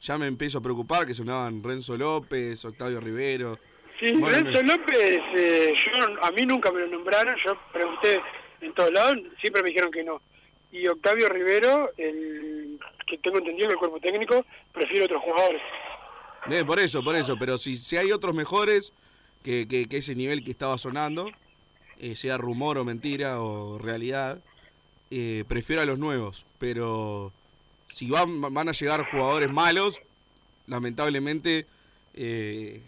ya me empiezo a preocupar que sonaban Renzo López, Octavio Rivero. Sí, Bueno, Renzo me- López, eh, yo, a mí nunca me lo nombraron, yo pregunté en todos lados, siempre me dijeron que no. Y Octavio Rivero, el que tengo entendido que el cuerpo técnico prefiere otros jugadores. Eh, por eso, por eso, pero si, si hay otros mejores que, que- que ese nivel que estaba sonando, eh, sea rumor o mentira o realidad, eh, prefiero a los nuevos. Pero si van, van a llegar jugadores malos, lamentablemente eh,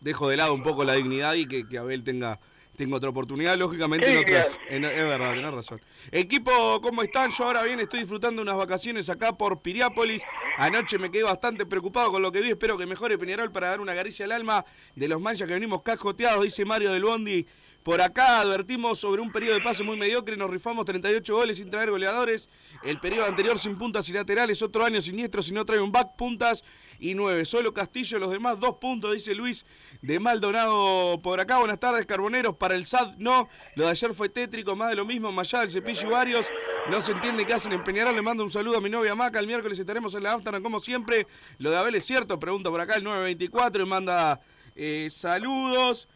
dejo de lado un poco la dignidad y que, que Abel tenga, tenga otra oportunidad. Lógicamente, ¿Qué en otras- en- es verdad, tenés razón. Equipo, ¿cómo están? Yo ahora bien estoy disfrutando unas vacaciones acá por Piriápolis. Anoche me quedé bastante preocupado con lo que vi. Espero que mejore Peñarol para dar una caricia al alma de los manchas que venimos cascoteados, dice Mario del Bondi. Por acá advertimos sobre un periodo de pase muy mediocre, nos rifamos 38 goles sin traer goleadores. El periodo anterior sin puntas y laterales, otro año siniestro si no trae un back, puntas y nueve. Solo Castillo, los demás dos puntos, dice Luis de Maldonado por acá. Buenas tardes, carboneros. Para el SAD no. Lo de ayer fue tétrico, más de lo mismo. Mayá, el cepillo y varios. No se entiende qué hacen en Peñarol. Le mando un saludo a mi novia Maca. El miércoles estaremos en la Afternoon como siempre. Lo de Abel es cierto, pregunta por acá el 924 y manda eh, saludos.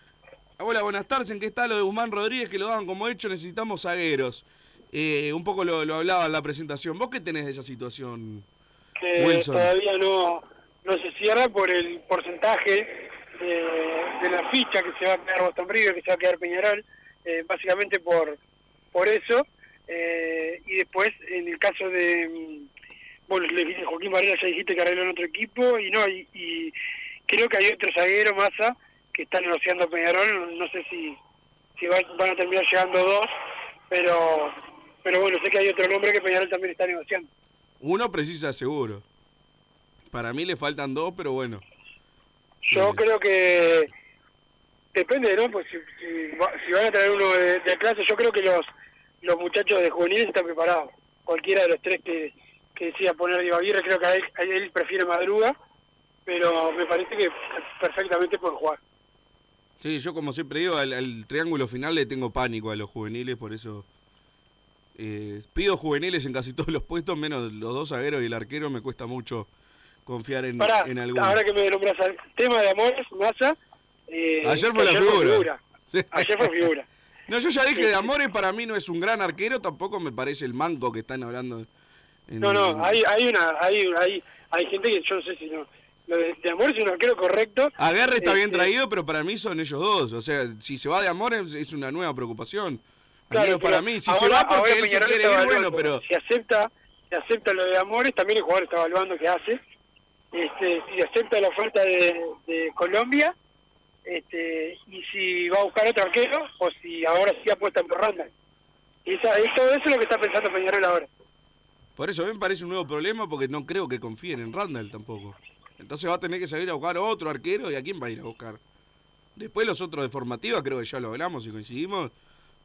Hola, buenas tardes. ¿En qué está lo de Guzmán Rodríguez que lo daban como hecho? Necesitamos zagueros. Eh, un poco lo, lo hablaba en la presentación. ¿Vos qué tenés de esa situación? que Wilson. todavía no, no se cierra por el porcentaje de, de la ficha que se va a quedar Boston River, que se va a quedar Peñarol, eh, básicamente por por eso. eh, y después, en el caso de, mm, bueno, le Joaquín Varela, ya dijiste que arregló en otro equipo, y no, y, y creo que hay otro zaguero, Massa, que está negociando Peñarol, no sé si, si va- van a terminar llegando dos, pero pero bueno, sé que hay otro nombre que Peñarol también está negociando. Uno precisa seguro. Para mí le faltan dos, pero bueno. Yo creo que depende, ¿no? Pues si, si, si van a traer uno de, de clase, yo creo que los los muchachos de juveniles están preparados. Cualquiera de los tres que, que decida poner Diego Aguirre, creo que a él, a él prefiere Madruga, pero me parece que perfectamente pueden jugar. Sí, yo como siempre digo, al, al triángulo final le tengo pánico a los juveniles, por eso eh, pido juveniles en casi todos los puestos, menos los dos zagueros y el arquero, me cuesta mucho confiar en, Pará, en alguno. ahora que me nombras al tema de Amores, Massa, eh, Ayer fue la figura. Sí. Ayer fue figura. (laughs) No, yo ya dije, de Amores para mí no es un gran arquero, tampoco me parece el manco que están hablando. en- No, no, hay, hay una, hay, hay, hay gente que yo no sé si no. Lo de, de Amores es un arquero correcto. Agarre está bien Este, traído, pero para mí son ellos dos. O sea, si se va de Amores es una nueva preocupación. Al Claro, menos para mí, si ahora- se va porque él se quiere bueno, pero... Si acepta, si acepta lo de Amores, también el jugador está evaluando qué hace. Este, si acepta la oferta de, de Colombia, este, y si va a buscar otro arquero, o si ahora sí apuesta por Randall. Y esa, es- todo eso es lo que está pensando Peñarol ahora. Por eso a mí me parece un nuevo problema porque no creo que confíen en Randall tampoco. Entonces va a tener que salir a buscar otro arquero y a quién va a ir a buscar. Después los otros de formativa, creo que ya lo hablamos y coincidimos.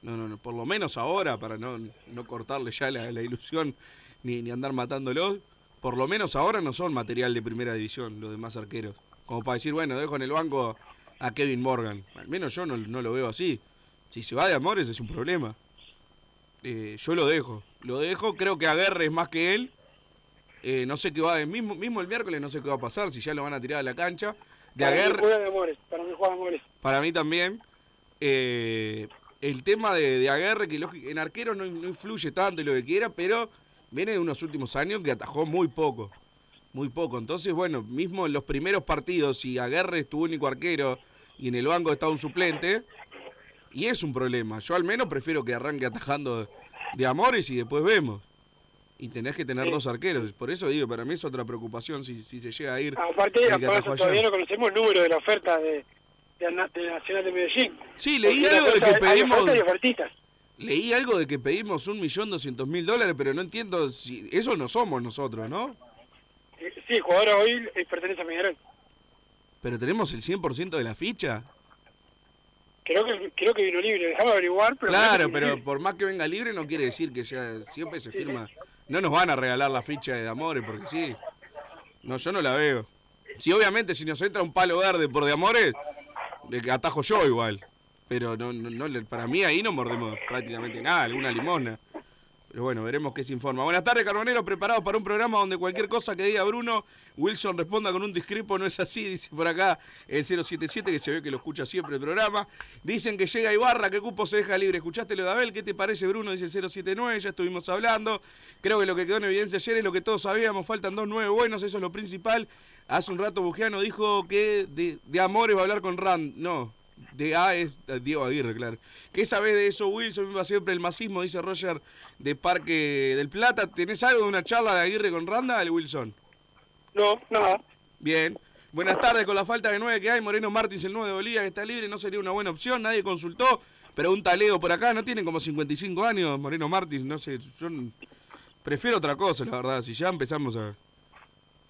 No, no, no, por lo menos ahora, para no, no cortarle ya la, la ilusión ni, ni andar matándolos, por lo menos ahora no son material de primera división los demás arqueros. Como para decir, bueno, dejo en el banco a Kevin Morgan. Al menos yo no, no lo veo así. Si se va de Amores es un problema. Eh, yo lo dejo. Lo dejo, creo que Aguerre es más que él. Eh, no sé qué va mismo, mismo el miércoles, no sé qué va a pasar, si ya lo van a tirar a la cancha. De para mí Aguerre, juega de Amores, para mí juega de Amores. para mí también. Eh, el tema de, de Aguerre, que en arquero no, no influye tanto y lo que quiera, pero viene de unos últimos años que atajó muy poco. Muy poco. Entonces, bueno, mismo en los primeros partidos, si Aguerre es tu único arquero y en el banco está un suplente, y es un problema. Yo al menos prefiero que arranque atajando de Amores y después vemos. Y tenés que tener dos arqueros. Por eso digo, para mí es otra preocupación si, si se llega a ir. Aparte, aparte todavía no conocemos el número de la oferta de, de, de Nacional de Medellín. Sí, leí Porque algo de que pedimos. Leí algo de que pedimos un millón doscientos mil dólares, pero no entiendo si. Eso no somos nosotros, ¿no? Eh, Sí, el jugador hoy eh, pertenece a Peñarol. Pero tenemos el 100% de la ficha. Creo que creo que vino libre, dejame averiguar, pero Claro, pero libre. por más que venga libre no quiere decir que ya siempre se firma. No nos van a regalar la ficha de Amores, porque sí. No, yo no la veo. Sí, obviamente, si nos entra un palo verde por de Amores, le atajo yo igual. Pero no, no, no para mí ahí no mordemos prácticamente nada, alguna limosna. Pero bueno, veremos qué se informa. Buenas tardes, Carbonero, preparados para un programa donde cualquier cosa que diga Bruno, Wilson responda con un discrepo, no es así, dice por acá el 077, que se ve que lo escucha siempre el programa. Dicen que llega Ibarra, que cupo se deja libre. ¿Escuchaste lo de Abel? ¿Qué te parece, Bruno? Dice el 079, ya estuvimos hablando. Creo que lo que quedó en evidencia ayer es lo que todos sabíamos, faltan dos nueve buenos, eso es lo principal. Hace un rato Bugiano dijo que de, de amores va a hablar con Rand. No, de A es eh, Diego Aguirre, claro. ¿Qué sabés de eso, Wilson? Viva siempre el masismo, dice Roger de Parque del Plata. ¿Tenés algo de una charla de Aguirre con Randa, el Wilson? No, nada. Bien. Buenas tardes, con la falta de nueve que hay, Moreno Martins, el 9 de Bolivia, que está libre, no sería una buena opción, nadie consultó. Pregunta Leo por acá, no tienen como 55 años, Moreno Martins, no sé, yo prefiero otra cosa, la verdad. Si ya empezamos a,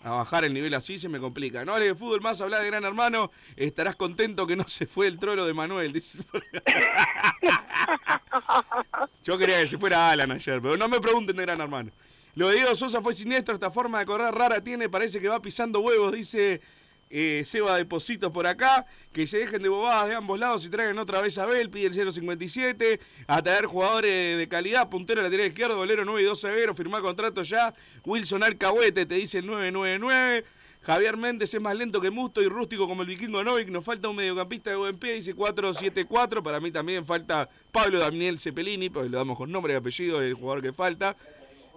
a bajar el nivel así, se me complica. No hable de fútbol más, habla de Gran Hermano, estarás contento que no se fue el trolo de Manuel, dice. (laughs) Yo quería que se fuera Alan ayer, pero no me pregunten de Gran Hermano. Lo de Diego Sosa fue siniestro, esta forma de correr rara tiene, parece que va pisando huevos, dice eh, Seba Depositos por acá. Que se dejen de bobadas de ambos lados y traigan otra vez a Abel, pide el 057. A traer jugadores de calidad, puntero lateral izquierdo, bolero 9 y 2 severo, firmar contrato ya. Wilson Alcahuete te dice el 999. Javier Méndez es más lento que Musto y rústico como el vikingo Novik. Nos falta un mediocampista de buen pie, dice 474. Para mí también falta Pablo Daniel Cepelini, porque le damos con nombre y apellido del jugador que falta.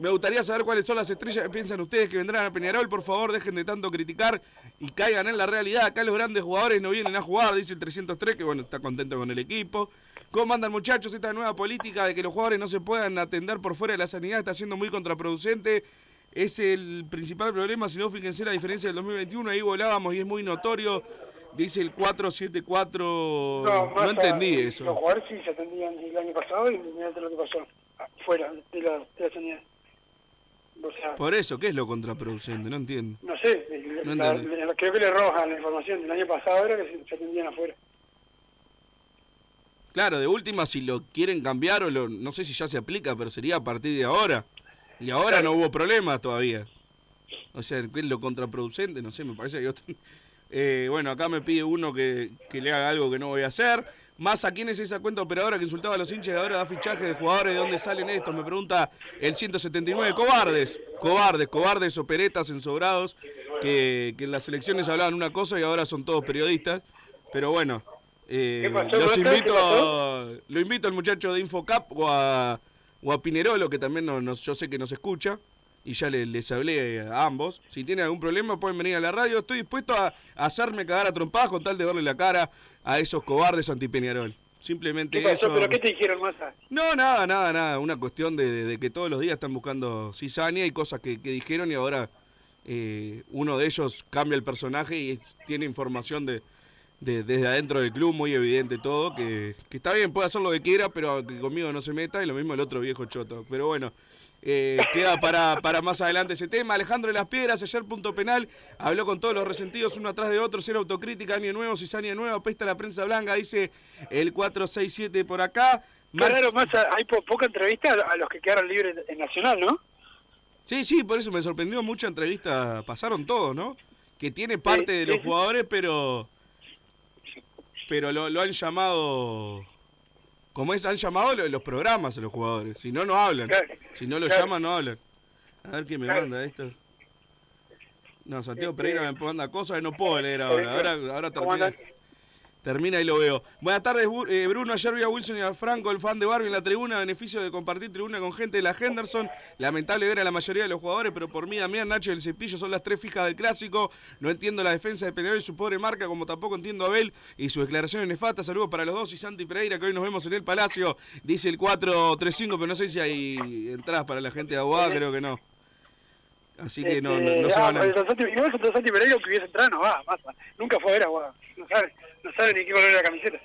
Me gustaría saber cuáles son las estrellas que piensan ustedes que vendrán a Peñarol. Por favor, dejen de tanto criticar y caigan en la realidad. Acá los grandes jugadores no vienen a jugar, dice el 303, que bueno, está contento con el equipo. ¿Cómo andan muchachos? Esta nueva política de que los jugadores no se puedan atender por fuera de la sanidad está siendo muy contraproducente. Es el principal problema, si no, fíjense la diferencia del 2021, ahí volábamos y es muy notorio Dice el 474. No, No, entendí eso. Los jugadores sí se atendían el año pasado y mirá lo que pasó. Fuera de la, de la sanidad. O sea, Por eso, ¿qué es lo contraproducente? No entiendo. no sé, No la- la- creo que le rojan la información del año pasado era que se, se atendían afuera. Claro, de última, si lo quieren cambiar o lo, no sé si ya se aplica, pero sería a partir de ahora. Y ahora no hubo problema todavía. O sea, ¿qué es lo contraproducente? No sé, me parece que... yo- (laughs) Eh, bueno, acá me pide uno que, que le haga algo que no voy a hacer. Más, ¿a quién es esa cuenta operadora que insultaba a los hinchas y ahora da fichaje de jugadores? ¿De dónde salen estos? Me pregunta el 179. Cobardes, cobardes, cobardes, operetas, ensobrados, que, que en las elecciones hablaban una cosa y ahora son todos periodistas. Pero bueno, eh, ¿Qué pasó, los invito, lo invito al muchacho de Infocap o a, o a Pinerolo, que también no- nos- yo sé que nos escucha, y ya le- les hablé a ambos. Si tienen algún problema pueden venir a la radio. Estoy dispuesto a, a hacerme cagar a trompadas con tal de verle la cara a esos cobardes anti-Peñarol. Simplemente ¿Qué pasó? eso. ¿Pero qué te dijeron, Massa? No, nada, nada, nada. Una cuestión de, de- de que todos los días están buscando cizaña y cosas que, que dijeron y ahora eh, uno de ellos cambia el personaje y es- tiene información de, de- desde adentro del club, muy evidente todo, que, que está bien, puede hacer lo que quiera, pero que conmigo no se meta y lo mismo el otro viejo choto. Pero bueno, eh, queda para, para más adelante ese tema. Alejandro de las Piedras, ayer punto penal, habló con todos los resentidos uno atrás de otro, cero autocrítica, año nuevo, cizaña nueva, pesta la prensa blanca, dice el 467 por acá. Max- raro, Massa, hay po- poca entrevista a los que quedaron libres en Nacional, ¿no? Sí, sí, por eso me sorprendió mucha entrevista. Pasaron todos, ¿no? Que tiene parte de los sí. jugadores, pero. Pero lo, lo han llamado. Como es, han llamado lo- los programas a los jugadores. Si no, no hablan. Claro, Si no lo claro. llaman, no hablan. A ver quién me Claro. manda esto. No, Santiago Pereira me manda cosas que no puedo leer ahora. Ahora, ahora ¿Cómo termina. Termina y lo veo. Buenas tardes, eh, Bruno. Ayer vi a Wilson y a Franco, el fan de Barbie, en la tribuna. Beneficio de compartir tribuna con gente de la Henderson. Lamentable ver a la mayoría de los jugadores, pero por mí, Damián, Nacho y el Cepillo son las tres fijas del clásico. No entiendo la defensa de Peñarol y su pobre marca, como tampoco entiendo a Abel y sus declaraciones nefastas. Saludos para los dos y Santi Pereira, que hoy nos vemos en el Palacio. Dice el 435, pero no sé si hay entradas para la gente de Aguada, creo que no. Así que no, no, no Este, se ah, van a... Santi, Santi Pereira que hubiese entrado no va, Massa. Nunca fue a ver Aguada. No sabe, no sabe ni qué color es la camiseta.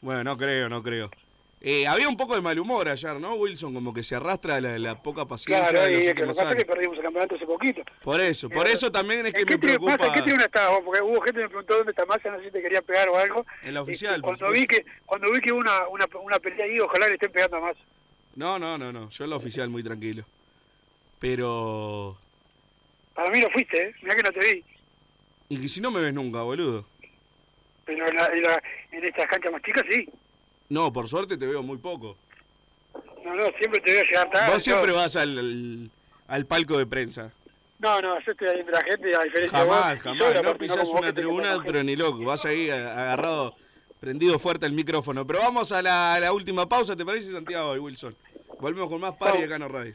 Bueno, no creo, no creo. Eh, había un poco de mal humor ayer, ¿no, Wilson? Como que se arrastra la, la poca paciencia Claro, de y es que lo que pasa es que perdimos el campeonato hace poquito. Por eso, por Eh, eso también es que ¿En qué me preocupa... Massa, ¿en qué tribuna estabas vos? Porque hubo gente que me preguntó dónde está Massa, no sé si te quería pegar o algo. En la Y oficial, por cuando vi que cuando vi que hubo una, una, una pelea ahí, ojalá le estén pegando a Massa. No, no, no, no. Yo en la oficial muy tranquilo. Pero... Para mí lo fuiste, ¿eh? Mirá que no te vi. Y que si no me ves nunca, boludo. Pero en, la, en, la- en estas canchas más chicas sí. No, por suerte te veo muy poco. No, no, siempre te voy a llegar tarde. Vos siempre todo. vas al, al, al palco de prensa. No, no, yo estoy ahí entre la gente, a diferencia de vos. Jamás, jamás. No pisás una tribuna, pero ni loco. Vas ahí agarrado, prendido fuerte el micrófono. Pero vamos a la, a la última pausa, ¿te parece, Santiago y Wilson? Volvemos con más Padre acá en Radio.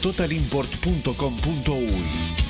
www.totalimport.com.uy.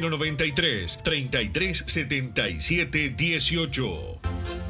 093 3377 18.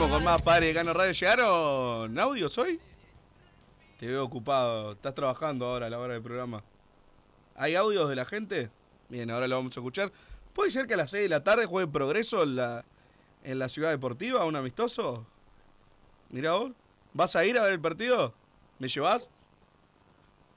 Seguimos con más Padre de Cano Radio. ¿Llegaron audios hoy? Te veo ocupado. Estás trabajando ahora a la hora del programa. ¿Hay audios de la gente? Bien, ahora lo vamos a escuchar. ¿Puede ser que a las 6 de la tarde juegue Progreso en la, en la ciudad deportiva, un amistoso? Mira vos. ¿Vas a ir a ver el partido? ¿Me llevas?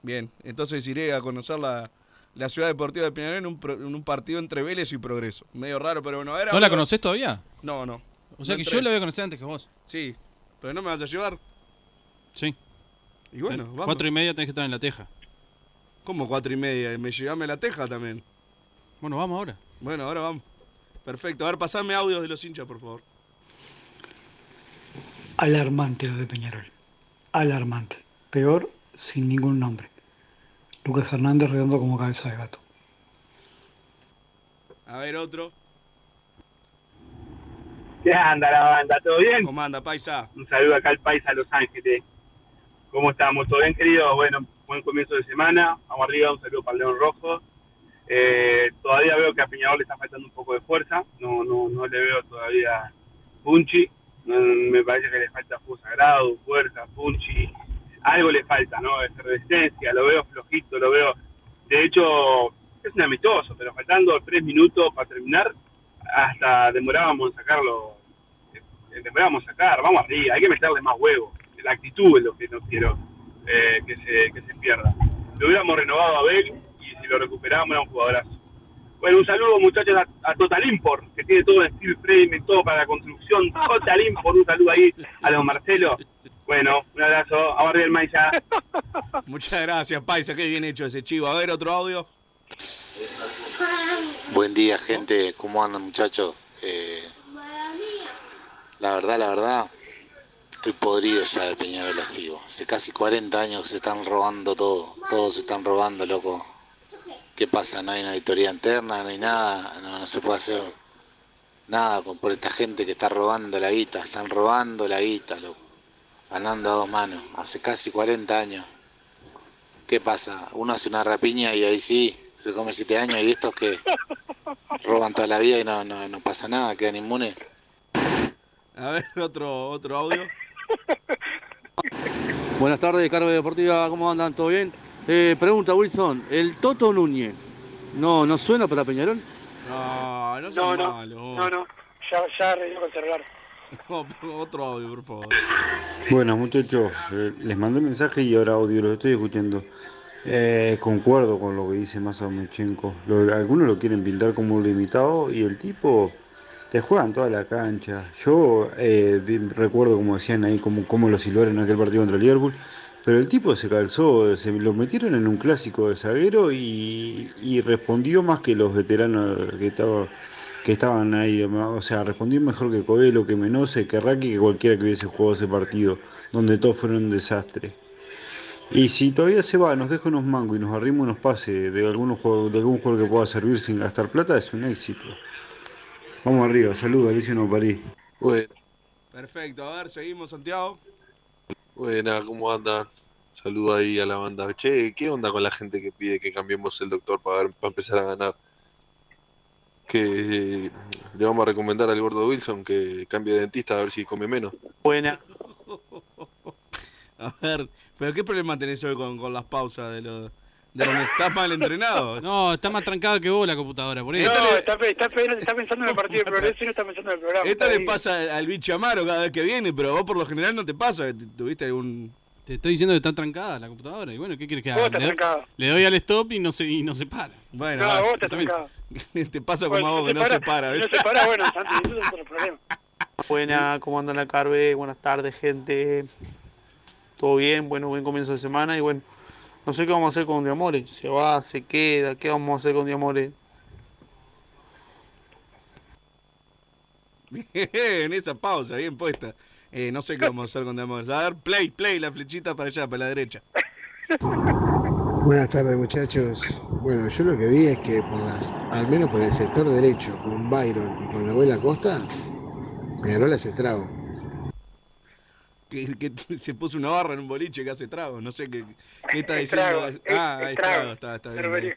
Bien, entonces iré a conocer la, la ciudad deportiva de Peñarol en un, en un partido entre Vélez y Progreso. Medio raro, pero bueno. Era ¿No la conoces todavía? No, no. O sea No que entré. yo la voy a conocer antes que vos. Sí, pero no me vas a llevar. Sí. Y bueno, vamos. Cuatro y media tenés que estar en la teja. ¿Cómo cuatro y media? ¿Me llevame la teja también? Bueno, vamos ahora. Bueno, ahora vamos. Perfecto. A ver, pasame audios de los hinchas, por favor. Alarmante lo de Peñarol. Alarmante. Peor sin ningún nombre. Lucas Hernández redondo como cabeza de gato. A ver, otro. ¿Qué anda la banda? ¿Todo bien? ¿Cómo anda, paisa? Un saludo acá al Paisa Los Ángeles. ¿Cómo estamos? ¿Todo bien, querido? Bueno, buen comienzo de semana. Vamos arriba, un saludo para el León Rojo. Eh, todavía veo que a Peñarol le está faltando un poco de fuerza. No, no, no le veo todavía punchi. No, me parece que le falta fuego sagrado, fuerza, punchi. Algo le falta, ¿no? Efervescencia, lo veo flojito, lo veo... De hecho, es un amistoso, pero faltando tres minutos para terminar, hasta demorábamos en sacarlo eh, deberíamos sacar, vamos arriba, hay que meterle más huevo. La actitud es lo que no quiero eh, que, se, que se pierda. Lo hubiéramos renovado a Abel y si lo recuperamos era un jugadorazo. Bueno, un saludo muchachos a, a Total Import, que tiene todo en steel frame, todo para la construcción. Total Import, un saludo ahí a los Marcelo. Bueno, un abrazo, a el Maiza. Muchas gracias, paisa. Qué bien hecho ese chivo. A ver, otro audio. Buen día, gente. ¿Cómo andan, muchachos? La verdad, la verdad, estoy podrido ya de Peñarol así. Hace casi 40 años se están robando todo. Todos se están robando, loco. ¿Qué pasa? No hay una auditoría interna, no hay nada. No, se puede hacer nada por esta gente que está robando la guita. Están robando la guita, loco. Ganando a dos manos. Hace casi 40 años. ¿Qué pasa? Uno hace una rapiña y ahí sí, se come 7 años y estos que roban toda la vida y no, no pasa nada, quedan inmunes. A ver, (laughs) otro, otro audio. (laughs) Buenas tardes, Carve Deportiva, ¿cómo andan? ¿Todo bien? Eh, pregunta Wilson, ¿el Toto Núñez no, no suena para Peñarol? No, no No, no, malo. no, no, ya, ya arregló con el celular. (laughs) otro audio, por favor. Buenas muchachos, Eh, les mandé mensaje y ahora audio lo estoy escuchando. Eh, concuerdo con lo que dice Masa Muchenko. Algunos lo quieren pintar como un limitado y el tipo te juega en toda la cancha. Yo eh, recuerdo como decían ahí como, como los silbaron en aquel partido contra el Liverpool. Pero el tipo se calzó, se lo metieron en un clásico de zaguero y, respondió más que los veteranos que estaba, que estaban ahí. O sea, respondió mejor que Coelho, que Menose, que Raki, que cualquiera que hubiese jugado ese partido, donde todos fueron un desastre. Y si todavía se va, nos deja unos mangos y nos arrima unos pases de, de algún jugador que pueda servir sin gastar plata, es un éxito. Vamos arriba, saludos, Alicia No París. Perfecto, a ver, seguimos, Santiago. Buena, ¿cómo andan? Saludo ahí a la banda. Che, ¿qué onda con la gente que pide que cambiemos el doctor para, para empezar a ganar? Que eh, le vamos a recomendar al gordo Wilson que cambie de dentista a ver si come menos. Buena. (laughs) A ver, pero ¿qué problema tenés hoy con, con las pausas de los de donde estás mal entrenado? (laughs) No, está más trancada que vos la computadora, por eso. No, está, está, está pensando en el partido de progreso y no está pensando en el programa. Está le ahí. pasa al bicho Amaro cada vez que viene, pero vos por lo general no te pasa. que ¿Tuviste algún...? Te estoy diciendo que está trancada la computadora. Y bueno, ¿qué quieres que haga? Vos estás Le doy, le doy al stop y no se, y no se para. Bueno, No, va, vos estás trancado. (laughs) te pasa como Bueno, a vos, que no se para. No ¿viste? se para, bueno, Santi, eso es otro problema. Buena, ¿cómo andan la Carve? Buenas tardes, gente. Todo bien, bueno, buen comienzo de semana y bueno, no sé qué vamos a hacer con Diamore. Se va, se queda, ¿qué vamos a hacer con Diamore? (laughs) Bien, esa pausa, bien puesta. Eh, no sé qué vamos a hacer con Amor. A ver, play, play, la flechita para allá, para la derecha. Buenas tardes muchachos. Bueno, yo lo que vi es que por las, al menos por el sector derecho, con Byron y con la abuela Costa, Peñarol las estrago. Que, que (laughs) se puso una barra en un boliche que hace trago. No sé qué, qué está diciendo. Ah, es- está, está bien.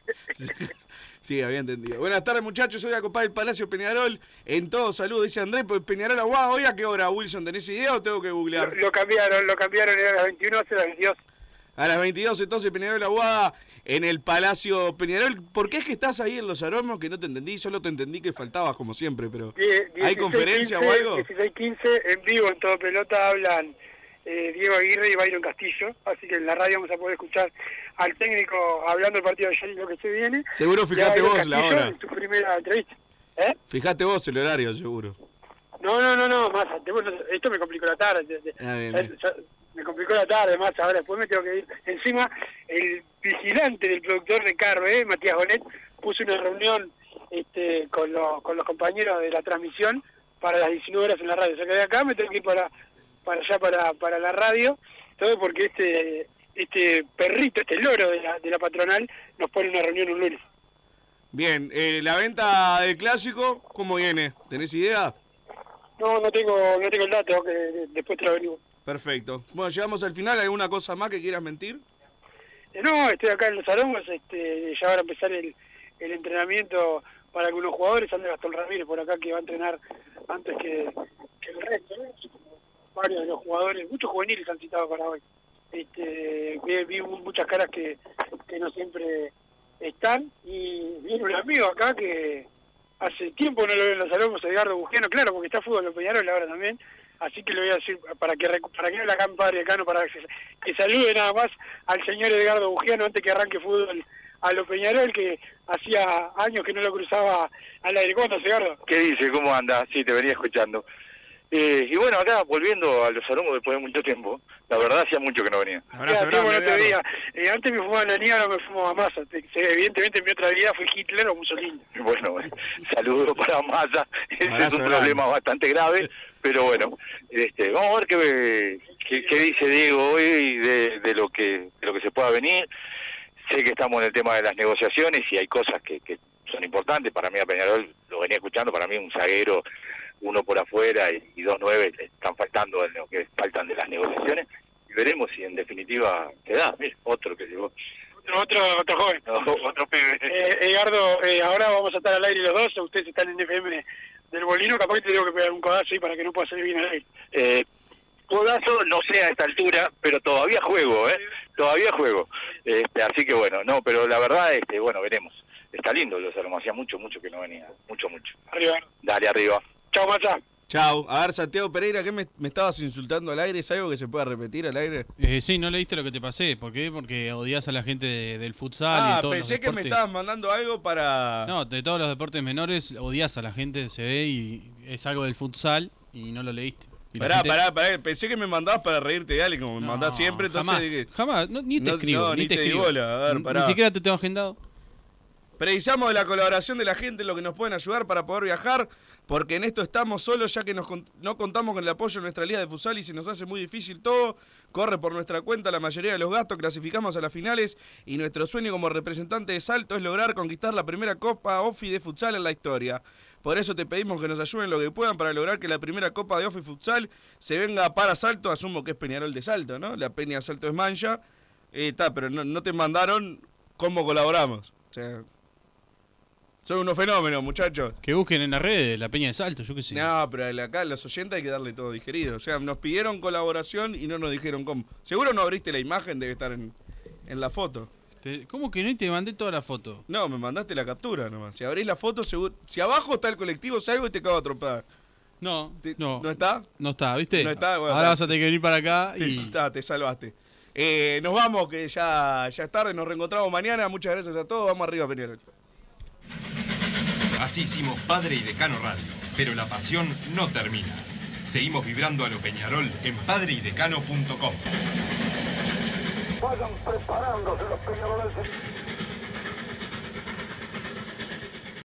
Sí, había entendido. Buenas tardes, muchachos. Soy a Copa del Palacio Peñarol. En todo saludo, dice Andrés. Pues Peñarol Aguada, ¿hoy a qué hora, Wilson? ¿Tenés idea o tengo que googlear? Lo, lo cambiaron, lo cambiaron, era a las 21, hace las 22. A las 22, entonces, Peñarol Aguada en el Palacio Peñarol. ¿Por qué es que estás ahí en los aromos? Que no te entendí, solo te entendí que faltabas como siempre, pero... Die- ¿Hay 16, conferencia 15, o algo? 16-15, en vivo, en todo pelota, hablan eh, Diego Aguirre y Byron Castillo. Así que en la radio vamos a poder escuchar al técnico hablando del partido de ayer y lo que se viene. Seguro fijate vos la Castillo hora. en su primera entrevista. ¿Eh? Fijate vos el horario, seguro. No, no, no, no, más. esto me complicó la tarde. de- de- Ah, bien, eh, me complicó la tarde, más. Ahora después me tengo que ir. Encima, el vigilante del productor de Carve, Matías Bonet, puso una reunión este, con, los, con los compañeros de la transmisión para las 19 horas en la radio. O sea que de acá me tengo que ir para, para allá, para, para la radio. Todo porque este este perrito, este loro de la, de la patronal, nos pone una reunión un lunes. Bien, eh, la venta del clásico, ¿cómo viene? ¿Tenés idea? No, no tengo, no tengo el dato, que después te lo averiguo. Perfecto. Bueno, llegamos al final. ¿Alguna cosa más que quieras mentir? Eh, No, estoy acá en los aromos, este, ya van a empezar el, el entrenamiento para algunos jugadores, anda Gastón Ramírez por acá que va a entrenar antes que, que el resto, ¿no? Varios de los jugadores, muchos juveniles han citado para hoy. Este, vi, muchas caras que, que no siempre están y viene un amigo acá que hace tiempo no lo veo en los aromos, Edgardo Bugiano, claro, porque está fútbol en Peñarol ahora también, así que le voy a decir para que para que hable acá en Padre Decano, para que, que salude nada más al señor Edgardo Bugiano antes que arranque fútbol a lo Peñarol, que hacía años que no lo cruzaba al aire. ¿Cómo estás, Edgardo? ¿Qué dice? ¿Cómo anda? Sí, te venía escuchando. Eh, y bueno, acá volviendo a los aromos después de mucho tiempo, la verdad hacía mucho que no venía. Ya, tiempo no te veía. Eh, antes me fumaba la niña, ahora me fumaba se- Evidentemente en mi otra vida fue Hitler o Mussolini. (laughs) Bueno, saludos para Massa, ese (laughs) es un grande. problema bastante grave, pero bueno, este, vamos a ver qué, qué, qué dice Diego hoy de, de lo que de lo que se pueda venir. Sé que estamos en el tema de las negociaciones y hay cosas que, que son importantes. Para mí a Peñarol, lo venía escuchando, para mí un zaguero, uno por afuera y, y dos nueve le están faltando en lo que faltan de las negociaciones. Y veremos si en definitiva se da. Mira, otro que llegó. Otro, otro joven. (laughs) otro pibe. Eh, Edgardo, eh, ahora vamos a estar al aire los dos, ustedes están en FM del Bolino, capaz que te tengo que pegar un codazo ahí para que no pueda salir bien al aire. Eh, codazo no sé a esta altura, pero todavía juego, ¿eh? Todavía juego. Este, así que bueno, no, pero la verdad, este, bueno, veremos. Está lindo los aromos, hacía mucho, mucho que no venía. Mucho, mucho. Arriba. Dale, arriba. Chao, Macha. Chau. A ver, Santiago Pereira, ¿qué me, me estabas insultando al aire? ¿Es algo que se pueda repetir al aire? Eh, sí, no leíste lo que te pasé. ¿Por qué? Porque odias a la gente de- del futsal y Ah, de todos pensé los que me estabas mandando algo para... No, de todos los deportes menores odias a la gente, se ve, y es algo del futsal y no lo leíste. Y Pará, gente- pará, pará. Pensé que me mandabas para reírte de alguien, como me mandás siempre, entonces jamás, dije... jamás, no, ni te No, escribo, no, ni, ni te te escribo. bola, a ver, Ni- pará. Ni siquiera te tengo agendado. Precisamos de la colaboración de la gente, lo que nos pueden ayudar para poder viajar, porque en esto estamos solos ya que nos no contamos con el apoyo de nuestra liga de futsal y se nos hace muy difícil todo. Corre por nuestra cuenta la mayoría de los gastos, clasificamos a las finales y nuestro sueño como representante de Salto es lograr conquistar la primera Copa OFI de futsal en la historia. Por eso te pedimos que nos ayuden lo que puedan para lograr que la primera Copa de OFI Futsal se venga para Salto. Asumo que es Peñarol de Salto, ¿no? La Peña Salto es Mancha. Eh, Está, pero no, no te mandaron cómo colaboramos. O sea, son unos fenómenos, muchachos. Que busquen en las redes la Peña de Salto, yo qué sé. No, pero acá los oyentes hay que darle todo digerido. O sea, nos pidieron colaboración y no nos dijeron cómo. Seguro no abriste la imagen, debe estar en, en la foto. Te- ¿Cómo que no? Y te mandé toda la foto. No, me mandaste la captura nomás. Si abrís la foto, seguro. Si abajo está el colectivo, salgo y te cago a trompar. No, no. ¿No está? No está, ¿viste? No está, bueno, Ahora está. vas a tener que venir para acá Te, y... está, te salvaste. Eh, nos vamos, que ya, ya es tarde, nos reencontramos mañana. Muchas gracias a todos. Vamos arriba, Peñarol. Así hicimos Padre y Decano Radio, pero la pasión no termina. Seguimos vibrando a lo Peñarol en padreidecano.com. Vayan preparándose los peñaroles.